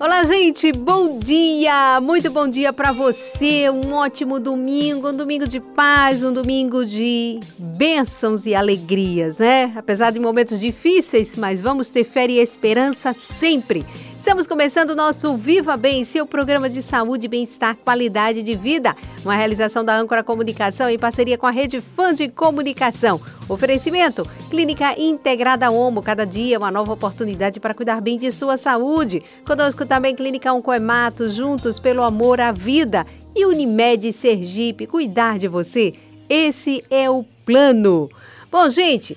Olá, gente, bom dia! Muito bom dia para você. Um ótimo domingo, um domingo de paz, um domingo de bênçãos e alegrias, né? Apesar de momentos difíceis, mas vamos ter fé e esperança sempre. Estamos começando o nosso Viva Bem, seu programa de saúde, bem-estar, qualidade de vida. Uma realização da Âncora Comunicação em parceria com a Rede Fã de Comunicação. Oferecimento: Clínica Integrada Homo. Cada dia uma nova oportunidade para cuidar bem de sua saúde. Conosco também Clínica Oncoemato, juntos pelo amor à vida. E Unimed Sergipe, cuidar de você. Esse é o plano. Bom, gente,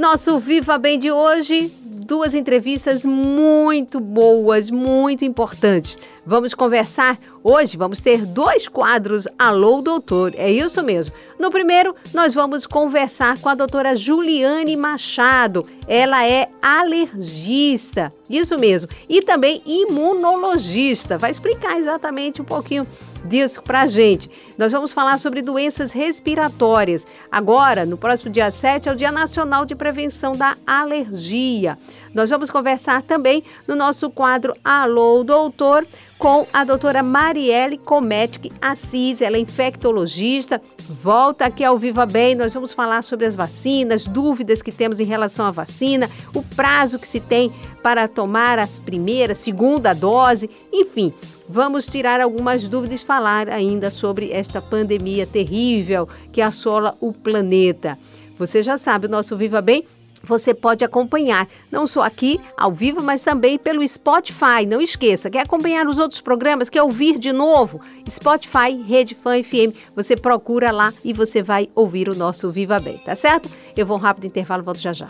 nosso Viva Bem de hoje duas entrevistas muito boas, muito importantes. Vamos conversar hoje, vamos ter dois quadros Alô Doutor, é isso mesmo. No primeiro, nós vamos conversar com a doutora Juliane Machado. Ela é alergista, isso mesmo, e também imunologista. Vai explicar exatamente um pouquinho disso para a gente. Nós vamos falar sobre doenças respiratórias. Agora, no próximo dia 7, é o Dia Nacional de Prevenção da Alergia. Nós vamos conversar também no nosso quadro Alô Doutor com a doutora Marielle Cometic Assis, ela é infectologista. Volta aqui ao Viva Bem, nós vamos falar sobre as vacinas, dúvidas que temos em relação à vacina, o prazo que se tem para tomar as primeiras, segunda dose, enfim. Vamos tirar algumas dúvidas e falar ainda sobre esta pandemia terrível que assola o planeta. Você já sabe, o nosso Viva Bem você pode acompanhar, não só aqui ao vivo, mas também pelo Spotify. Não esqueça, quer acompanhar os outros programas, quer ouvir de novo? Spotify, Rede Fã FM, você procura lá e você vai ouvir o nosso Viva Bem, tá certo? Eu vou um rápido intervalo, volto já já.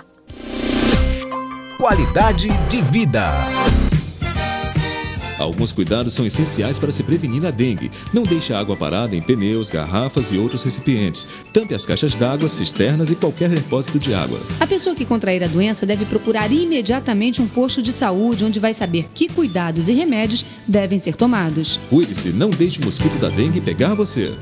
Qualidade de vida. Alguns cuidados são essenciais para se prevenir a dengue. Não deixe a água parada em pneus, garrafas e outros recipientes. Tampe as caixas d'água, cisternas e qualquer depósito de água. A pessoa que contrair a doença deve procurar imediatamente um posto de saúde onde vai saber que cuidados e remédios devem ser tomados. Cuide-se, não deixe o mosquito da dengue pegar você.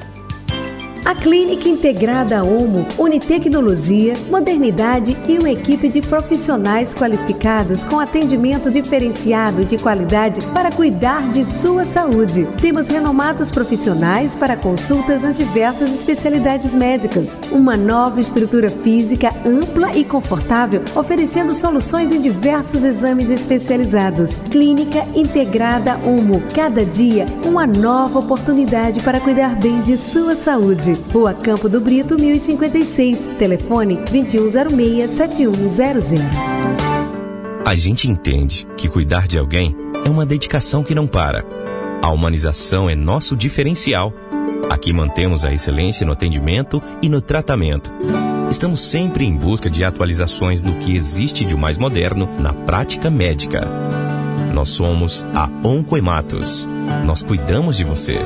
A Clínica Integrada Homo une tecnologia, modernidade e uma equipe de profissionais qualificados com atendimento diferenciado de qualidade para cuidar de sua saúde. Temos renomados profissionais para consultas nas diversas especialidades médicas. Uma nova estrutura física ampla e confortável, oferecendo soluções em diversos exames especializados. Clínica Integrada Homo. Cada dia, uma nova oportunidade para cuidar bem de sua saúde. Rua Campo do Brito, 1056. Telefone 2106-7100. A gente entende que cuidar de alguém é uma dedicação que não para. A humanização é nosso diferencial. Aqui mantemos a excelência no atendimento e no tratamento. Estamos sempre em busca de atualizações no que existe de mais moderno na prática médica. Nós somos a Oncoematos. Nós cuidamos de você.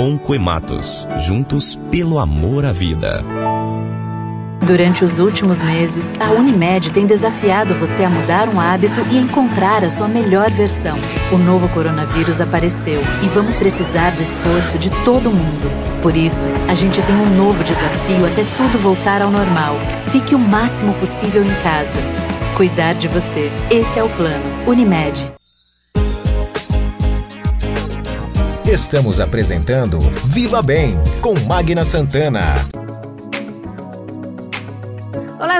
Oncoematos, juntos pelo amor à vida. Durante os últimos meses, a Unimed tem desafiado você a mudar um hábito e encontrar a sua melhor versão. O novo coronavírus apareceu e vamos precisar do esforço de todo mundo. Por isso, a gente tem um novo desafio até tudo voltar ao normal. Fique o máximo possível em casa. Cuidar de você. Esse é o plano. Unimed. Estamos apresentando Viva Bem com Magna Santana.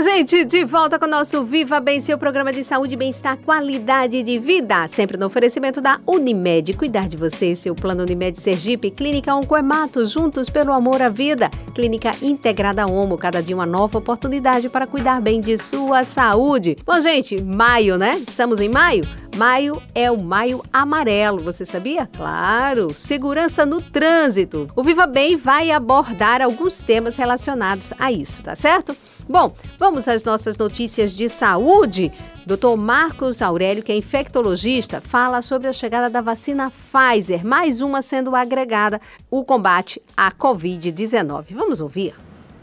Gente, de volta com o nosso Viva Bem, seu programa de saúde, bem-estar, qualidade de vida. Sempre no oferecimento da Unimed. Cuidar de você, seu plano Unimed Sergipe, Clínica Oncoemato, juntos pelo amor à vida. Clínica Integrada Homo, cada dia uma nova oportunidade para cuidar bem de sua saúde. Bom, gente, maio, né? Estamos em maio? Maio é o maio amarelo, você sabia? Claro! Segurança no trânsito. O Viva Bem vai abordar alguns temas relacionados a isso, tá certo? Bom, vamos às nossas notícias de saúde. Dr. Marcos Aurélio, que é infectologista, fala sobre a chegada da vacina Pfizer, mais uma sendo agregada o combate à Covid-19. Vamos ouvir.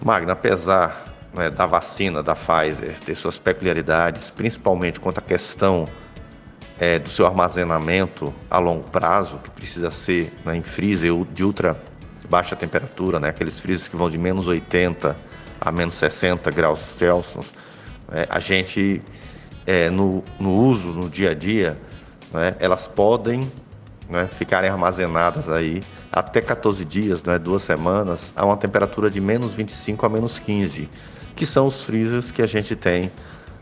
Magna, apesar né, da vacina da Pfizer ter suas peculiaridades, principalmente quanto à questão é, do seu armazenamento a longo prazo, que precisa ser né, em freezer de ultra baixa temperatura, né, aqueles freezers que vão de menos 80 a menos 60 graus Celsius, é, a gente, é, no, no uso, no dia a dia, né, elas podem né, ficarem armazenadas aí até 14 dias, né, duas semanas, a uma temperatura de menos 25 a menos 15, que são os freezers que a gente tem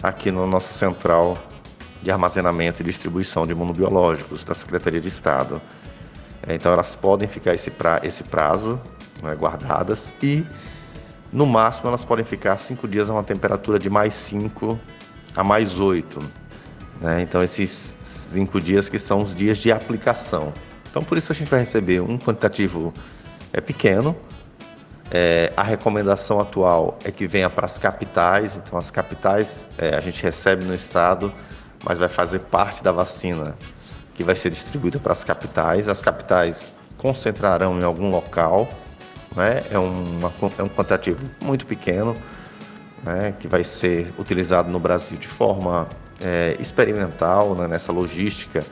aqui na nossa central de armazenamento e distribuição de imunobiológicos da Secretaria de Estado. Então elas podem ficar esse, pra, esse prazo né, guardadas e no máximo elas podem ficar cinco dias a uma temperatura de mais 5 a mais 8. Né? Então esses cinco dias que são os dias de aplicação. Então por isso a gente vai receber um quantitativo é pequeno. É, a recomendação atual é que venha para as capitais. Então as capitais é, a gente recebe no estado mas vai fazer parte da vacina que vai ser distribuída para as capitais. As capitais concentrarão em algum local, né? é, uma, é um quantitativo muito pequeno, né? que vai ser utilizado no Brasil de forma é, experimental né? nessa logística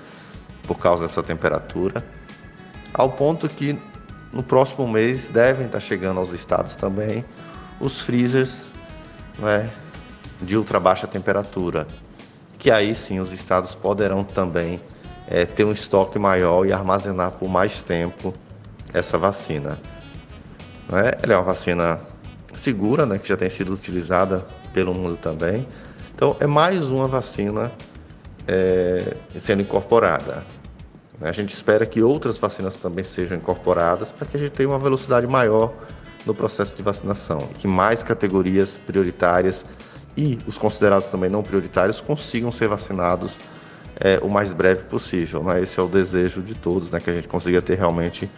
por causa dessa temperatura, ao ponto que no próximo mês devem estar chegando aos estados também os freezers né? de ultra baixa temperatura que aí sim os estados poderão também é, ter um estoque maior e armazenar por mais tempo essa vacina. Né? Ela é uma vacina segura, né, que já tem sido utilizada pelo mundo também. Então é mais uma vacina é, sendo incorporada. A gente espera que outras vacinas também sejam incorporadas para que a gente tenha uma velocidade maior no processo de vacinação e que mais categorias prioritárias e os considerados também não prioritários consigam ser vacinados é, o mais breve possível. Né? Esse é o desejo de todos, né? que a gente consiga ter realmente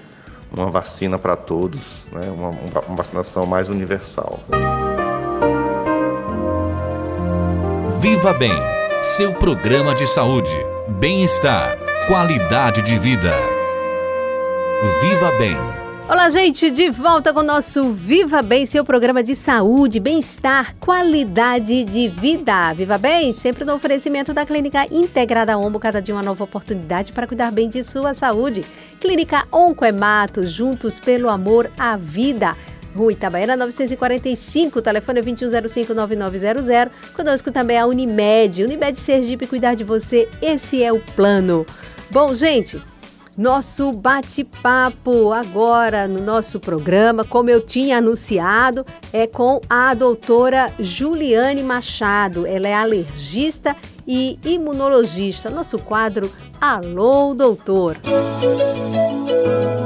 uma vacina para todos, né? uma, uma vacinação mais universal. Viva Bem, seu programa de saúde, bem-estar, qualidade de vida. Viva Bem Olá, gente, de volta com o nosso Viva Bem, seu programa de saúde, bem-estar, qualidade de vida. Viva Bem, sempre no oferecimento da Clínica Integrada Ombo, cada dia uma nova oportunidade para cuidar bem de sua saúde. Clínica Oncoemato, juntos pelo amor à vida. Rua Itabaiana 945, telefone 21059900. Conosco também a Unimed. Unimed Sergipe, cuidar de você, esse é o plano. Bom, gente, nosso bate-papo agora no nosso programa, como eu tinha anunciado, é com a doutora Juliane Machado. Ela é alergista e imunologista. Nosso quadro Alô, doutor.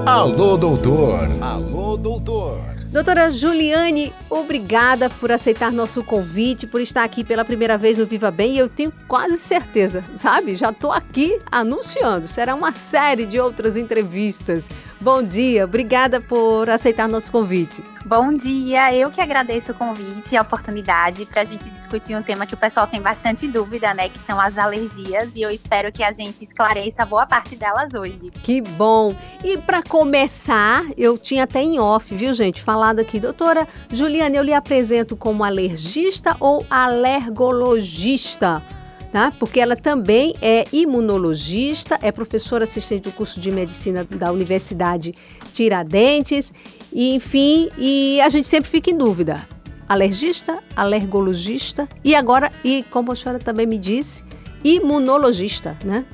Alô, doutor. Alô, doutor. Doutora Juliane, obrigada por aceitar nosso convite, por estar aqui pela primeira vez no Viva Bem. E eu tenho quase certeza, sabe? Já estou aqui anunciando. Será uma série de outras entrevistas. Bom dia, obrigada por aceitar nosso convite. Bom dia, eu que agradeço o convite e a oportunidade para a gente discutir um tema que o pessoal tem bastante dúvida, né? Que são as alergias. E eu espero que a gente esclareça boa parte delas hoje. Que bom! E para começar, eu tinha até em off, viu, gente? Falado aqui, doutora Juliana, eu lhe apresento como alergista ou alergologista? Tá? Porque ela também é imunologista, é professora assistente do curso de medicina da Universidade Tiradentes e, enfim, e a gente sempre fica em dúvida. Alergista, alergologista e agora, e como a senhora também me disse, imunologista, né?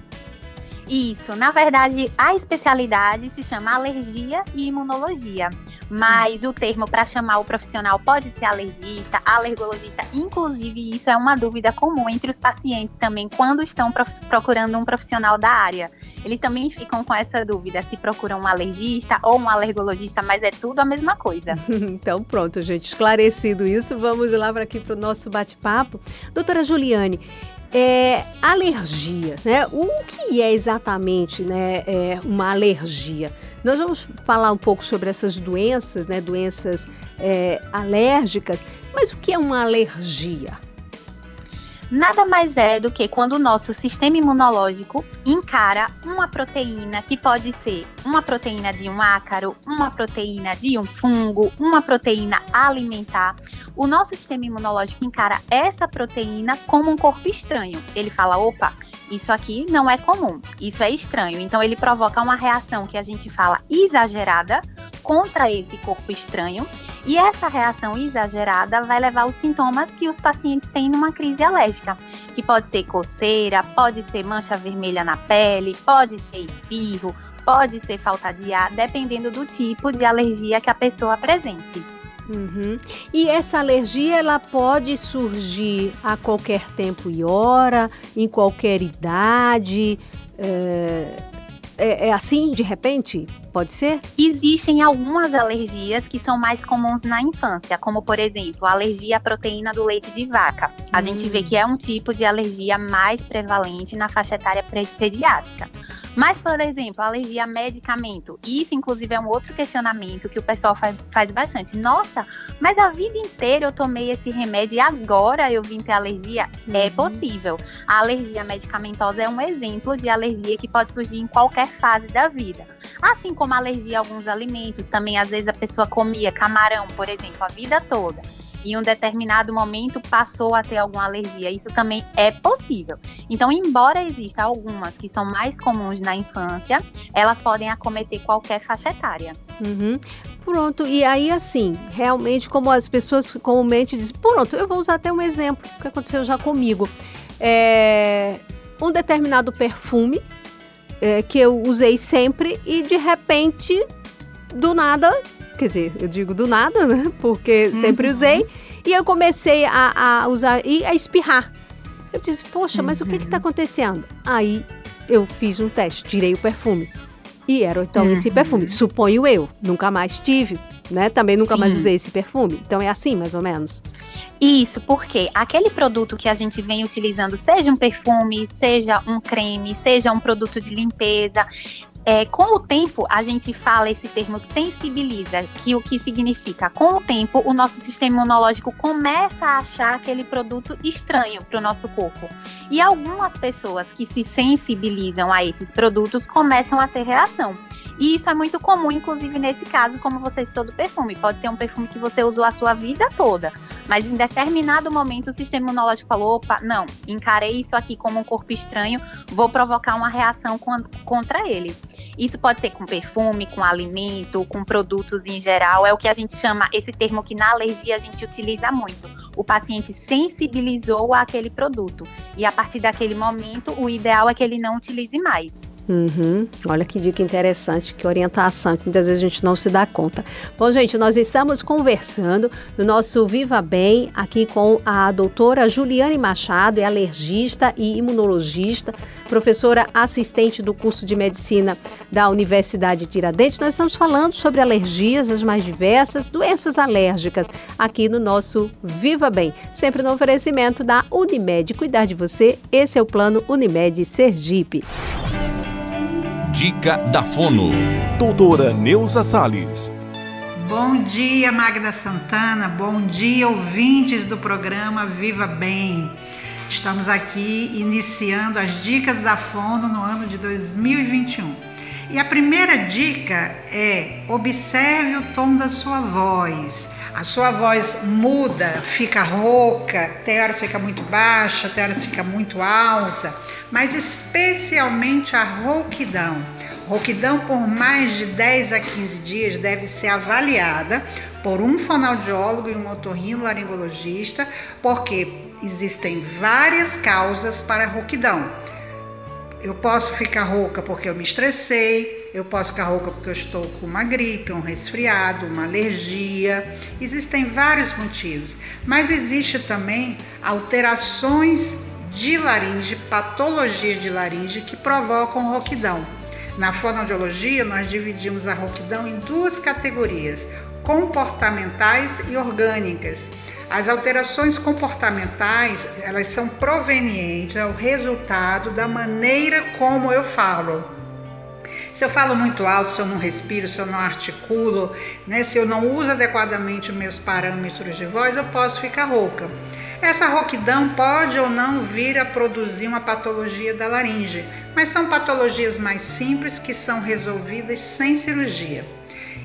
Isso, na verdade, a especialidade se chama alergia e imunologia mas o termo para chamar o profissional pode ser alergista, alergologista, inclusive isso é uma dúvida comum entre os pacientes também quando estão procurando um profissional da área. Eles também ficam com essa dúvida se procuram um alergista ou um alergologista, mas é tudo a mesma coisa. então pronto, gente, esclarecido isso, vamos lá para aqui para o nosso bate-papo. Doutora Juliane, é, alergias, né? O que é exatamente né, é uma alergia? Nós vamos falar um pouco sobre essas doenças, né? Doenças é, alérgicas, mas o que é uma alergia? Nada mais é do que quando o nosso sistema imunológico encara uma proteína que pode ser uma proteína de um ácaro, uma proteína de um fungo, uma proteína alimentar. O nosso sistema imunológico encara essa proteína como um corpo estranho. Ele fala: opa, isso aqui não é comum, isso é estranho. Então ele provoca uma reação que a gente fala exagerada contra esse corpo estranho. E essa reação exagerada vai levar aos sintomas que os pacientes têm numa crise alérgica, que pode ser coceira, pode ser mancha vermelha na pele, pode ser espirro, pode ser falta de ar, dependendo do tipo de alergia que a pessoa apresente. Uhum. E essa alergia ela pode surgir a qualquer tempo e hora, em qualquer idade. É, é, é assim de repente? Pode ser? Existem algumas alergias que são mais comuns na infância, como por exemplo, a alergia à proteína do leite de vaca. A hum. gente vê que é um tipo de alergia mais prevalente na faixa etária pediátrica. Mas, por exemplo, alergia a medicamento. Isso, inclusive, é um outro questionamento que o pessoal faz, faz bastante. Nossa, mas a vida inteira eu tomei esse remédio e agora eu vim ter alergia? É uhum. É possível. A alergia medicamentosa é um exemplo de alergia que pode surgir em qualquer fase da vida. Assim como alergia a alguns alimentos, também às vezes a pessoa comia camarão, por exemplo, a vida toda em um determinado momento passou a ter alguma alergia. Isso também é possível. Então, embora exista algumas que são mais comuns na infância, elas podem acometer qualquer faixa etária. Uhum. Pronto, e aí assim, realmente, como as pessoas comumente dizem, pronto, eu vou usar até um exemplo que aconteceu já comigo. É, um determinado perfume é, que eu usei sempre e de repente, do nada, quer dizer, eu digo do nada, né? Porque sempre uhum. usei. E eu comecei a, a, usar e a espirrar. Eu disse, poxa, mas uhum. o que está acontecendo? Aí eu fiz um teste, tirei o perfume. E era então uhum. esse perfume. Suponho eu, nunca mais tive, né? Também nunca Sim. mais usei esse perfume. Então é assim, mais ou menos. Isso, porque aquele produto que a gente vem utilizando, seja um perfume, seja um creme, seja um produto de limpeza, é, com o tempo, a gente fala esse termo sensibiliza, que o que significa? Com o tempo, o nosso sistema imunológico começa a achar aquele produto estranho para o nosso corpo. E algumas pessoas que se sensibilizam a esses produtos começam a ter reação. E isso é muito comum, inclusive nesse caso, como você citou do perfume. Pode ser um perfume que você usou a sua vida toda, mas em determinado momento o sistema imunológico falou: opa, não, encarei isso aqui como um corpo estranho, vou provocar uma reação contra ele. Isso pode ser com perfume, com alimento, com produtos em geral. É o que a gente chama, esse termo que na alergia a gente utiliza muito. O paciente sensibilizou aquele produto. E a partir daquele momento, o ideal é que ele não utilize mais. Uhum. Olha que dica interessante, que orientação, que muitas vezes a gente não se dá conta. Bom, gente, nós estamos conversando no nosso Viva Bem aqui com a doutora Juliane Machado, é alergista e imunologista, professora assistente do curso de medicina da Universidade de Tiradentes. Nós estamos falando sobre alergias, as mais diversas, doenças alérgicas, aqui no nosso Viva Bem, sempre no oferecimento da Unimed. Cuidar de você, esse é o plano Unimed Sergipe. Dica da Fono. Doutora Neuza Sales. Bom dia, Magda Santana. Bom dia, ouvintes do programa Viva Bem. Estamos aqui iniciando as dicas da Fono no ano de 2021. E a primeira dica é: observe o tom da sua voz. A sua voz muda, fica rouca, tem horas fica muito baixa, tem horas fica muito alta mas especialmente a rouquidão. Rouquidão por mais de 10 a 15 dias deve ser avaliada por um fonoaudiólogo e um otorrinolaringologista, porque existem várias causas para a rouquidão. Eu posso ficar rouca porque eu me estressei, eu posso ficar rouca porque eu estou com uma gripe, um resfriado, uma alergia. Existem vários motivos, mas existe também alterações de laringe, patologias de laringe que provocam rouquidão. Na fonoaudiologia, nós dividimos a rouquidão em duas categorias: comportamentais e orgânicas. As alterações comportamentais, elas são provenientes ao resultado da maneira como eu falo. Se eu falo muito alto, se eu não respiro, se eu não articulo, né, se eu não uso adequadamente meus parâmetros de voz, eu posso ficar rouca. Essa rouquidão pode ou não vir a produzir uma patologia da laringe, mas são patologias mais simples que são resolvidas sem cirurgia.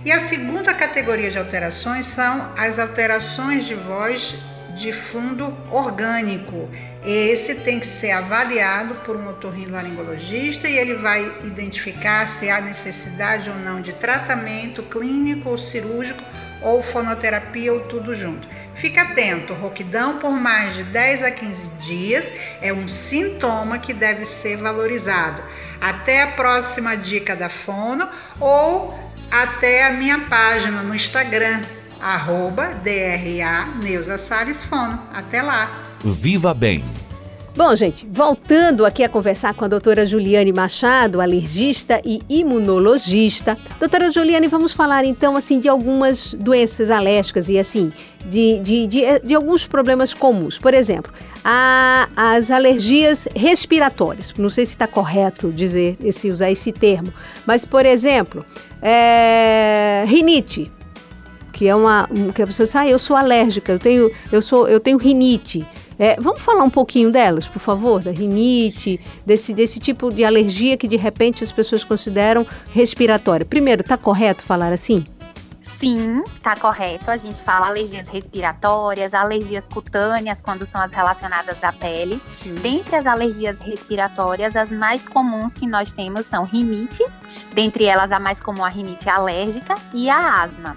E a segunda categoria de alterações são as alterações de voz de fundo orgânico. Esse tem que ser avaliado por um otorrinolaringologista e ele vai identificar se há necessidade ou não de tratamento clínico ou cirúrgico ou fonoterapia ou tudo junto. Fique atento, rouquidão por mais de 10 a 15 dias é um sintoma que deve ser valorizado. Até a próxima dica da fono ou até a minha página no Instagram, arroba DRA Neuza Salles Fono. Até lá! Viva Bem Bom, gente, voltando aqui a conversar com a doutora Juliane Machado, alergista e imunologista. Doutora Juliane, vamos falar então assim de algumas doenças alérgicas e assim, de, de, de, de alguns problemas comuns. Por exemplo, a, as alergias respiratórias. Não sei se está correto dizer esse, usar esse termo, mas por exemplo, é, rinite, que é uma que a pessoa diz, ah, eu sou alérgica, eu tenho, eu sou, eu tenho rinite. É, vamos falar um pouquinho delas, por favor, da rinite, desse, desse tipo de alergia que de repente as pessoas consideram respiratória. Primeiro, está correto falar assim? Sim, está correto. A gente fala alergias respiratórias, alergias cutâneas, quando são as relacionadas à pele. Sim. Dentre as alergias respiratórias, as mais comuns que nós temos são rinite, dentre elas a mais comum a rinite alérgica e a asma.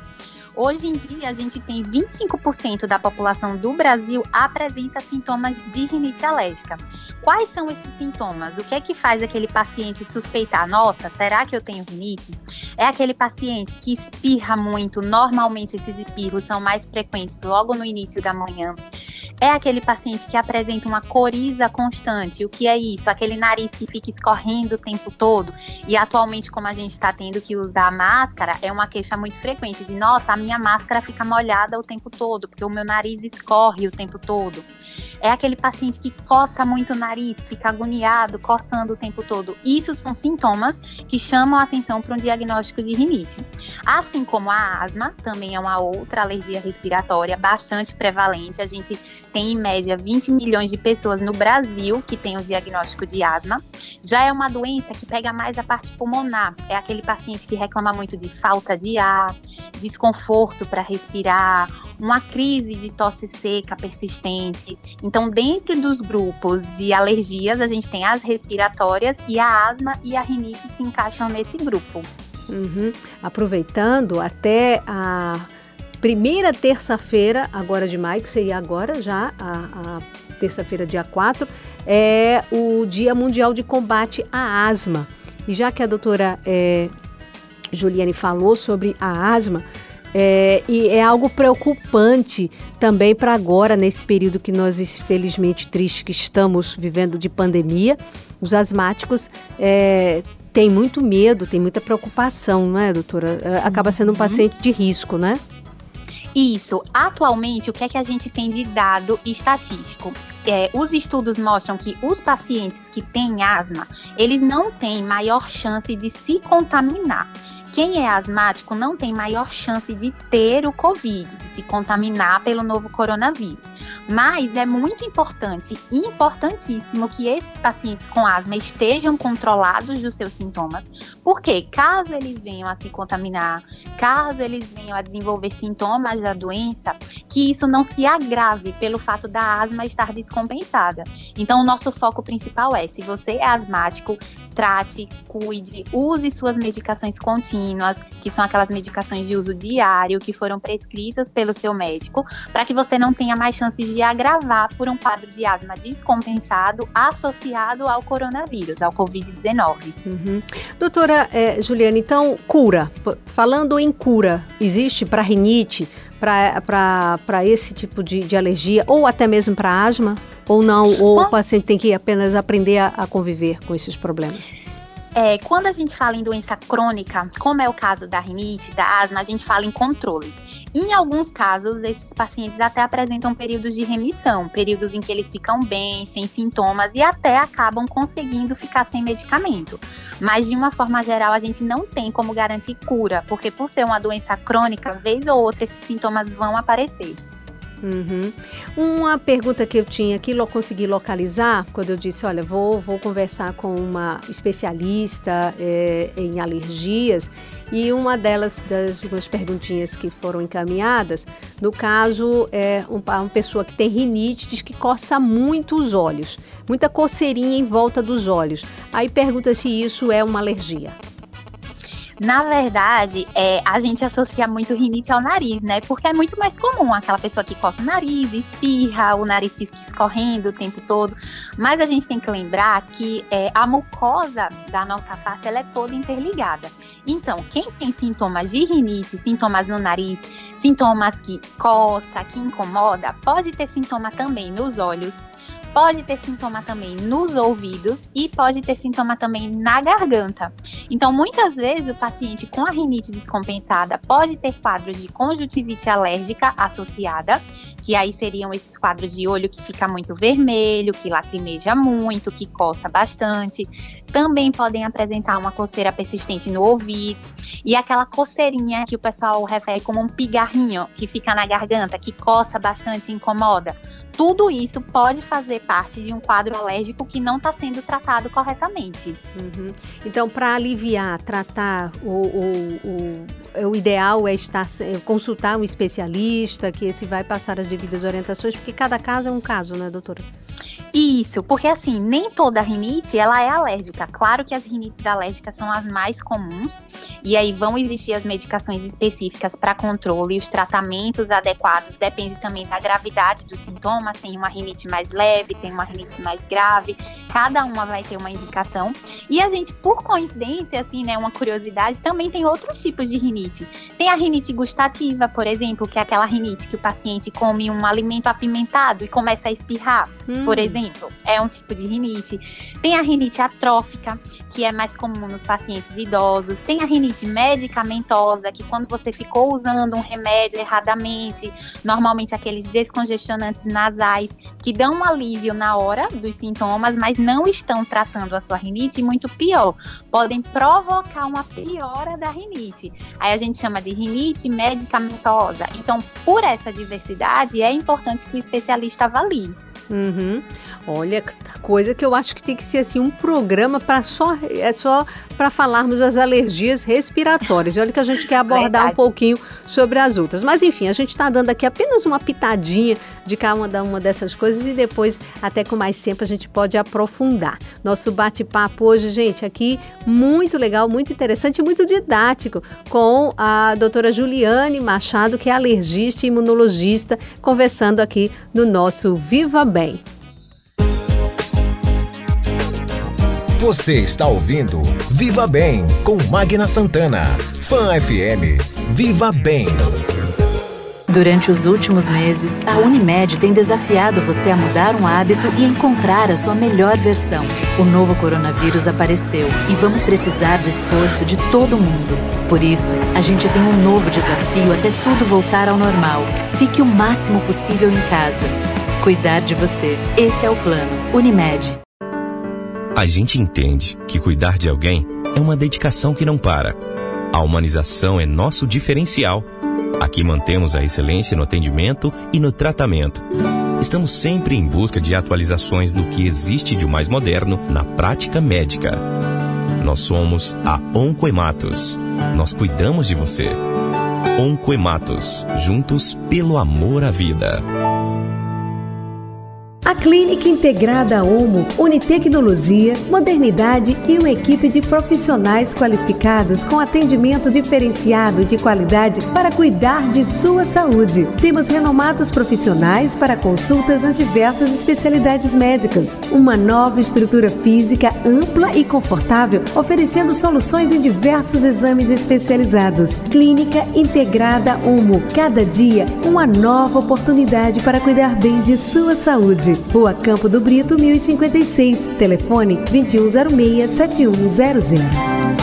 Hoje em dia, a gente tem 25% da população do Brasil apresenta sintomas de rinite alérgica. Quais são esses sintomas? O que é que faz aquele paciente suspeitar? Nossa, será que eu tenho rinite? É aquele paciente que espirra muito. Normalmente, esses espirros são mais frequentes logo no início da manhã. É aquele paciente que apresenta uma coriza constante. O que é isso? Aquele nariz que fica escorrendo o tempo todo. E atualmente, como a gente está tendo que usar máscara, é uma queixa muito frequente de nossa, a minha máscara fica molhada o tempo todo, porque o meu nariz escorre o tempo todo. É aquele paciente que coça muito o nariz, fica agoniado, coçando o tempo todo. Isso são sintomas que chamam a atenção para um diagnóstico de rinite. Assim como a asma, também é uma outra alergia respiratória bastante prevalente. A gente tem em média 20 milhões de pessoas no Brasil que têm o diagnóstico de asma. Já é uma doença que pega mais a parte pulmonar. É aquele paciente que reclama muito de falta de ar, desconforto para respirar, uma crise de tosse seca persistente. Então, dentro dos grupos de alergias, a gente tem as respiratórias e a asma e a rinite se encaixam nesse grupo. Uhum. Aproveitando, até a primeira terça-feira, agora de maio, que seria agora já, a, a terça-feira, dia 4, é o Dia Mundial de Combate à Asma. E já que a doutora é, Juliane falou sobre a asma, é, e é algo preocupante também para agora, nesse período que nós, infelizmente, tristes que estamos vivendo de pandemia. Os asmáticos é, têm muito medo, têm muita preocupação, não é, doutora? É, acaba sendo um uhum. paciente de risco, né? Isso. Atualmente, o que é que a gente tem de dado estatístico? É, os estudos mostram que os pacientes que têm asma, eles não têm maior chance de se contaminar quem é asmático não tem maior chance de ter o Covid, de se contaminar pelo novo coronavírus. Mas é muito importante, importantíssimo, que esses pacientes com asma estejam controlados dos seus sintomas, porque caso eles venham a se contaminar, caso eles venham a desenvolver sintomas da doença, que isso não se agrave pelo fato da asma estar descompensada. Então, o nosso foco principal é: se você é asmático, trate, cuide, use suas medicações contínuas, que são aquelas medicações de uso diário que foram prescritas pelo seu médico, para que você não tenha mais chances de agravar por um quadro de asma descompensado associado ao coronavírus, ao Covid-19. Uhum. Doutora é, Juliana, então, cura. Falando em cura, existe para rinite, para esse tipo de, de, alergia, ou até mesmo para asma? Ou não? Ou o paciente tem que apenas aprender a, a conviver com esses problemas? É, quando a gente fala em doença crônica, como é o caso da rinite, da asma, a gente fala em controle. Em alguns casos, esses pacientes até apresentam períodos de remissão, períodos em que eles ficam bem, sem sintomas e até acabam conseguindo ficar sem medicamento. Mas de uma forma geral, a gente não tem como garantir cura, porque por ser uma doença crônica, vez ou outra esses sintomas vão aparecer. Uhum. Uma pergunta que eu tinha que lo consegui localizar quando eu disse, olha, vou, vou conversar com uma especialista é, em alergias e uma delas, das duas perguntinhas que foram encaminhadas, no caso, é um, uma pessoa que tem rinite diz que coça muito os olhos, muita coceirinha em volta dos olhos. Aí pergunta se isso é uma alergia. Na verdade, é, a gente associa muito rinite ao nariz, né? Porque é muito mais comum aquela pessoa que coça o nariz, espirra, o nariz fica escorrendo o tempo todo. Mas a gente tem que lembrar que é, a mucosa da nossa face ela é toda interligada. Então, quem tem sintomas de rinite, sintomas no nariz, sintomas que coça, que incomoda, pode ter sintoma também nos olhos, pode ter sintoma também nos ouvidos e pode ter sintoma também na garganta. Então, muitas vezes, o paciente com a rinite descompensada pode ter quadros de conjuntivite alérgica associada, que aí seriam esses quadros de olho que fica muito vermelho, que lacrimeja muito, que coça bastante. Também podem apresentar uma coceira persistente no ouvido e aquela coceirinha que o pessoal refere como um pigarrinho, que fica na garganta, que coça bastante e incomoda. Tudo isso pode fazer parte de um quadro alérgico que não está sendo tratado corretamente. Uhum. Então, para aliviar, tratar, o, o, o, o, ideal é estar consultar um especialista, que esse vai passar as devidas orientações, porque cada caso é um caso, né, doutora? Isso, porque assim, nem toda rinite ela é alérgica. Claro que as rinites alérgicas são as mais comuns, e aí vão existir as medicações específicas para controle e os tratamentos adequados depende também da gravidade dos sintomas. Tem uma rinite mais leve, tem uma rinite mais grave, cada uma vai ter uma indicação. E a gente, por coincidência, assim, né, uma curiosidade, também tem outros tipos de rinite. Tem a rinite gustativa, por exemplo, que é aquela rinite que o paciente come um alimento apimentado e começa a espirrar. Hum. Por exemplo, é um tipo de rinite. Tem a rinite atrófica, que é mais comum nos pacientes idosos. Tem a rinite medicamentosa, que quando você ficou usando um remédio erradamente, normalmente aqueles descongestionantes que dão um alívio na hora dos sintomas, mas não estão tratando a sua rinite, e muito pior, podem provocar uma piora da rinite. Aí a gente chama de rinite medicamentosa. Então, por essa diversidade, é importante que o especialista avalie. Uhum. Olha, coisa que eu acho que tem que ser assim um programa para só é só para falarmos das alergias respiratórias. Olha que a gente quer abordar Verdade. um pouquinho sobre as outras. Mas enfim, a gente está dando aqui apenas uma pitadinha de cada uma dessas coisas e depois, até com mais tempo, a gente pode aprofundar. Nosso bate-papo hoje, gente, aqui muito legal, muito interessante e muito didático com a doutora Juliane Machado, que é alergista e imunologista, conversando aqui no nosso Viva Bem. Você está ouvindo Viva Bem com Magna Santana. Fan FM. Viva Bem. Durante os últimos meses, a Unimed tem desafiado você a mudar um hábito e encontrar a sua melhor versão. O novo coronavírus apareceu e vamos precisar do esforço de todo mundo. Por isso, a gente tem um novo desafio até tudo voltar ao normal. Fique o máximo possível em casa. Cuidar de você. Esse é o plano. Unimed. A gente entende que cuidar de alguém é uma dedicação que não para. A humanização é nosso diferencial. Aqui mantemos a excelência no atendimento e no tratamento. Estamos sempre em busca de atualizações no que existe de mais moderno na prática médica. Nós somos a Oncoematos. Nós cuidamos de você. Oncoematos, juntos pelo amor à vida. A Clínica Integrada Omo une tecnologia, modernidade e uma equipe de profissionais qualificados com atendimento diferenciado de qualidade para cuidar de sua saúde. Temos renomados profissionais para consultas nas diversas especialidades médicas. Uma nova estrutura física ampla e confortável, oferecendo soluções em diversos exames especializados. Clínica Integrada Omo. Cada dia, uma nova oportunidade para cuidar bem de sua saúde. Rua Campo do Brito, 1056. Telefone 2106-7100.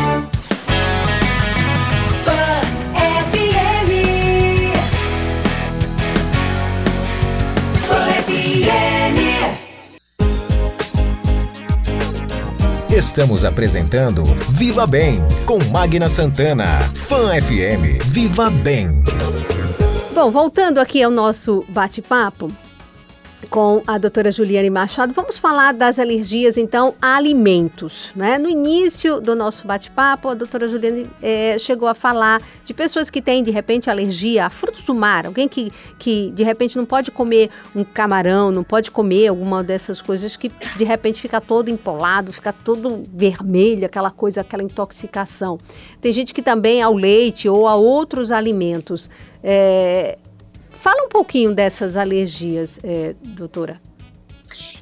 Estamos apresentando Viva Bem com Magna Santana. Fã FM. Viva Bem. Bom, voltando aqui ao nosso bate-papo, com a doutora Juliane Machado. Vamos falar das alergias, então, a alimentos. Né? No início do nosso bate-papo, a doutora Juliane é, chegou a falar de pessoas que têm, de repente, alergia a frutos do mar. Alguém que, que, de repente, não pode comer um camarão, não pode comer alguma dessas coisas que, de repente, fica todo empolado, fica todo vermelho, aquela coisa, aquela intoxicação. Tem gente que também ao leite ou a outros alimentos. É, Fala um pouquinho dessas alergias, é, doutora.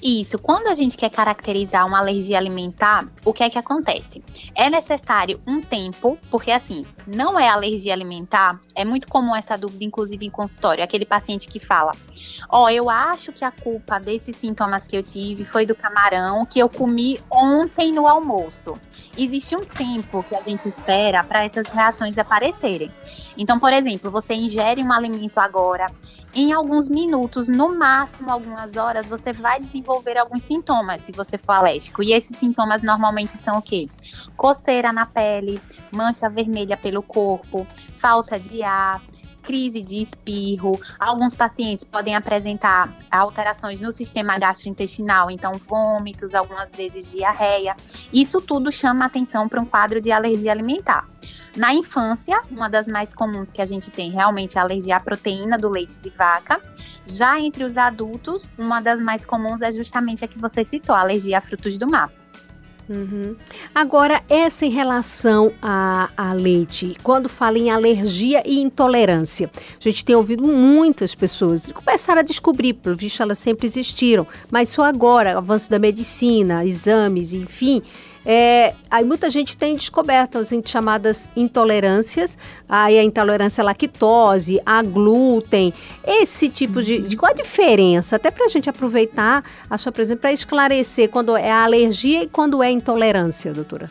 Isso, quando a gente quer caracterizar uma alergia alimentar, o que é que acontece? É necessário um tempo, porque assim, não é alergia alimentar, é muito comum essa dúvida, inclusive em consultório, aquele paciente que fala: Ó, oh, eu acho que a culpa desses sintomas que eu tive foi do camarão que eu comi ontem no almoço. Existe um tempo que a gente espera para essas reações aparecerem. Então, por exemplo, você ingere um alimento agora, em alguns minutos, no máximo algumas horas, você vai alguns sintomas se você for alérgico. E esses sintomas normalmente são o quê? Coceira na pele, mancha vermelha pelo corpo, falta de ar, crise de espirro. Alguns pacientes podem apresentar alterações no sistema gastrointestinal, então vômitos, algumas vezes diarreia. Isso tudo chama atenção para um quadro de alergia alimentar. Na infância, uma das mais comuns que a gente tem realmente é a alergia à proteína do leite de vaca. Já entre os adultos, uma das mais comuns é justamente a que você citou, a alergia a frutos do mar. Uhum. Agora, essa em relação a, a, leite, quando fala em alergia e intolerância, a gente tem ouvido muitas pessoas começaram a descobrir, pelo visto elas sempre existiram, mas só agora, avanço da medicina, exames, enfim, é, aí muita gente tem descoberto as chamadas intolerâncias, aí a intolerância à lactose, a glúten, esse tipo de, de qual a diferença? Até para a gente aproveitar a sua presença para esclarecer quando é alergia e quando é intolerância, doutora.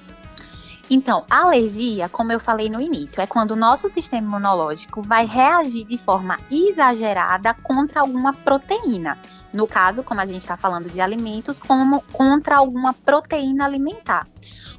Então, a alergia, como eu falei no início, é quando o nosso sistema imunológico vai reagir de forma exagerada contra alguma proteína. No caso, como a gente está falando de alimentos, como contra alguma proteína alimentar.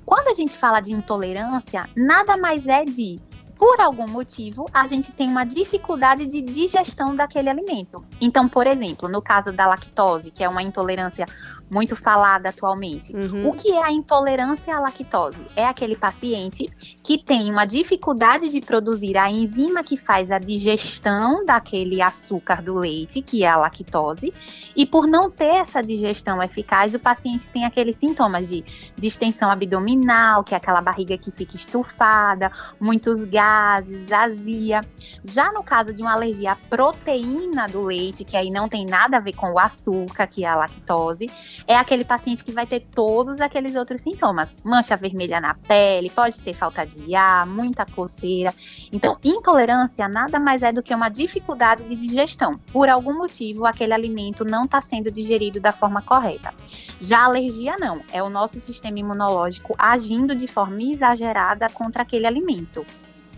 Quando a gente fala de intolerância, nada mais é de por algum motivo, a gente tem uma dificuldade de digestão daquele alimento. Então, por exemplo, no caso da lactose, que é uma intolerância muito falada atualmente. Uhum. O que é a intolerância à lactose? É aquele paciente que tem uma dificuldade de produzir a enzima que faz a digestão daquele açúcar do leite, que é a lactose, e por não ter essa digestão eficaz, o paciente tem aqueles sintomas de distensão abdominal, que é aquela barriga que fica estufada, muitos gases, azia. Já no caso de uma alergia à proteína do leite, que aí não tem nada a ver com o açúcar, que é a lactose, é aquele paciente que vai ter todos aqueles outros sintomas. Mancha vermelha na pele, pode ter falta de ar, muita coceira. Então, intolerância nada mais é do que uma dificuldade de digestão. Por algum motivo, aquele alimento não está sendo digerido da forma correta. Já alergia não, é o nosso sistema imunológico agindo de forma exagerada contra aquele alimento.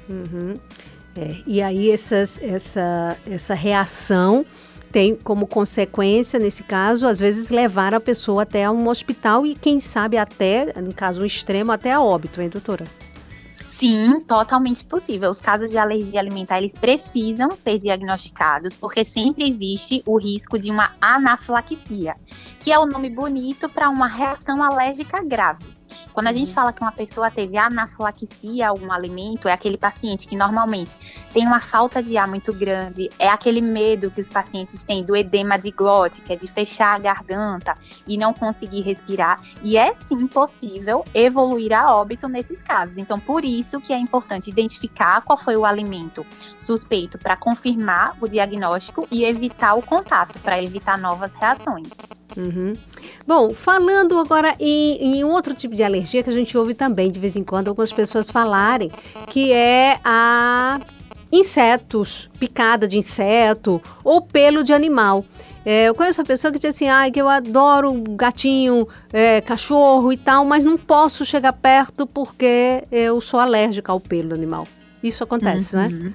Uhum. É, e aí essas, essa, essa reação tem como consequência, nesse caso, às vezes levar a pessoa até um hospital e, quem sabe, até, no caso um extremo, até a óbito, hein, doutora? Sim, totalmente possível. Os casos de alergia alimentar, eles precisam ser diagnosticados, porque sempre existe o risco de uma anafilaxia, que é o nome bonito para uma reação alérgica grave. Quando a gente uhum. fala que uma pessoa teve anafilaxia a algum alimento, é aquele paciente que normalmente tem uma falta de ar muito grande, é aquele medo que os pacientes têm do edema de glote, que é de fechar a garganta e não conseguir respirar. E é sim possível evoluir a óbito nesses casos. Então, por isso que é importante identificar qual foi o alimento suspeito para confirmar o diagnóstico e evitar o contato, para evitar novas reações. Uhum. Bom, falando agora em, em outro tipo de alergia que a gente ouve também de vez em quando algumas pessoas falarem, que é a insetos, picada de inseto ou pelo de animal. É, eu conheço uma pessoa que diz assim, ah, que eu adoro gatinho, é, cachorro e tal, mas não posso chegar perto porque eu sou alérgica ao pelo do animal. Isso acontece, uhum. não é?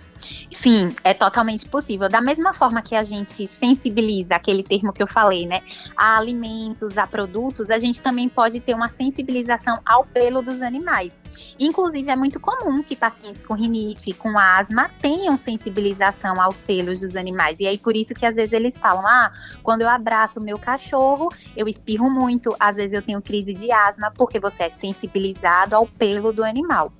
Sim, é totalmente possível. Da mesma forma que a gente sensibiliza aquele termo que eu falei, né? A alimentos, a produtos, a gente também pode ter uma sensibilização ao pelo dos animais. Inclusive, é muito comum que pacientes com rinite, com asma, tenham sensibilização aos pelos dos animais. E aí, por isso que às vezes eles falam: ah, quando eu abraço o meu cachorro, eu espirro muito, às vezes eu tenho crise de asma, porque você é sensibilizado ao pelo do animal.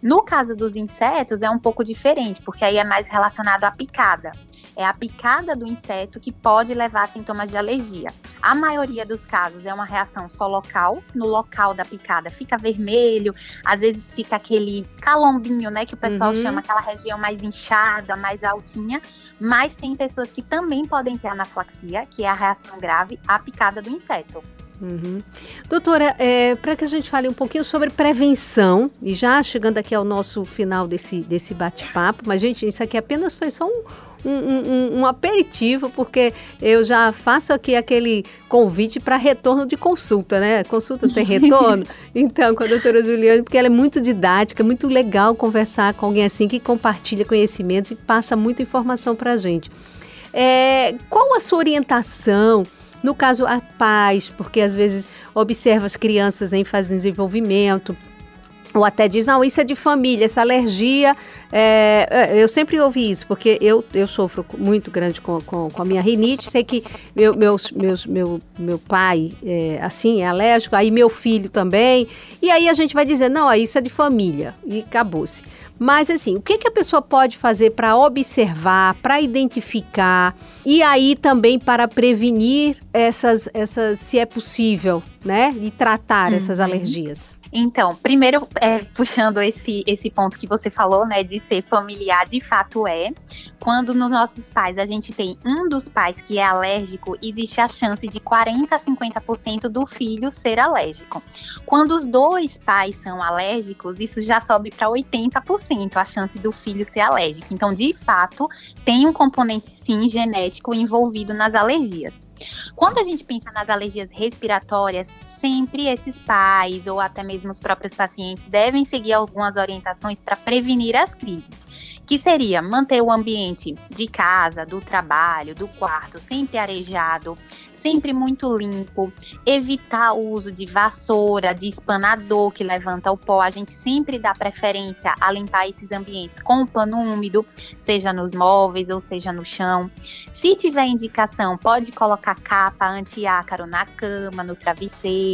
No caso dos insetos, é um pouco diferente, porque aí é mais relacionado à picada. É a picada do inseto que pode levar a sintomas de alergia. A maioria dos casos é uma reação só local. No local da picada fica vermelho, às vezes fica aquele calombinho, né, que o pessoal uhum. chama aquela região mais inchada, mais altinha. Mas tem pessoas que também podem ter anafilaxia, que é a reação grave à picada do inseto. Uhum. Doutora, é, para que a gente fale um pouquinho sobre prevenção, e já chegando aqui ao nosso final desse, desse bate-papo, mas, gente, isso aqui apenas foi só um, um, um, um, aperitivo, porque eu já faço aqui aquele convite para retorno de consulta, né? Consulta tem retorno? Então, com a doutora Juliane, porque ela é muito didática, muito legal conversar com alguém assim que compartilha conhecimentos e passa muita informação para a gente. É, qual a sua orientação? No caso, a paz, porque às vezes observa as crianças em fase de desenvolvimento, ou até diz, não, isso é de família, essa alergia. É, é, eu sempre ouvi isso, porque eu, eu sofro muito grande com, com, com a minha rinite. Sei que meu, meus, meus, meu, meu pai, é, assim, é alérgico, aí meu filho também. E aí a gente vai dizer, não, isso é de família. E acabou-se. Mas assim, o que, que a pessoa pode fazer para observar, para identificar e aí também para prevenir essas, essas, se é possível, né, e tratar uhum. essas alergias? Então, primeiro, é, puxando esse, esse ponto que você falou, né, de ser familiar, de fato é. Quando nos nossos pais a gente tem um dos pais que é alérgico, existe a chance de 40 a 50% do filho ser alérgico. Quando os dois pais são alérgicos, isso já sobe para 80% a chance do filho ser alérgico. Então, de fato, tem um componente sim genético envolvido nas alergias. Quando a gente pensa nas alergias respiratórias, sempre esses pais ou até mesmo os próprios pacientes devem seguir algumas orientações para prevenir as crises que seria manter o ambiente de casa, do trabalho, do quarto sempre arejado, sempre muito limpo, evitar o uso de vassoura, de espanador que levanta o pó. A gente sempre dá preferência a limpar esses ambientes com pano úmido, seja nos móveis ou seja no chão. Se tiver indicação, pode colocar capa anti-ácaro na cama, no travesseiro,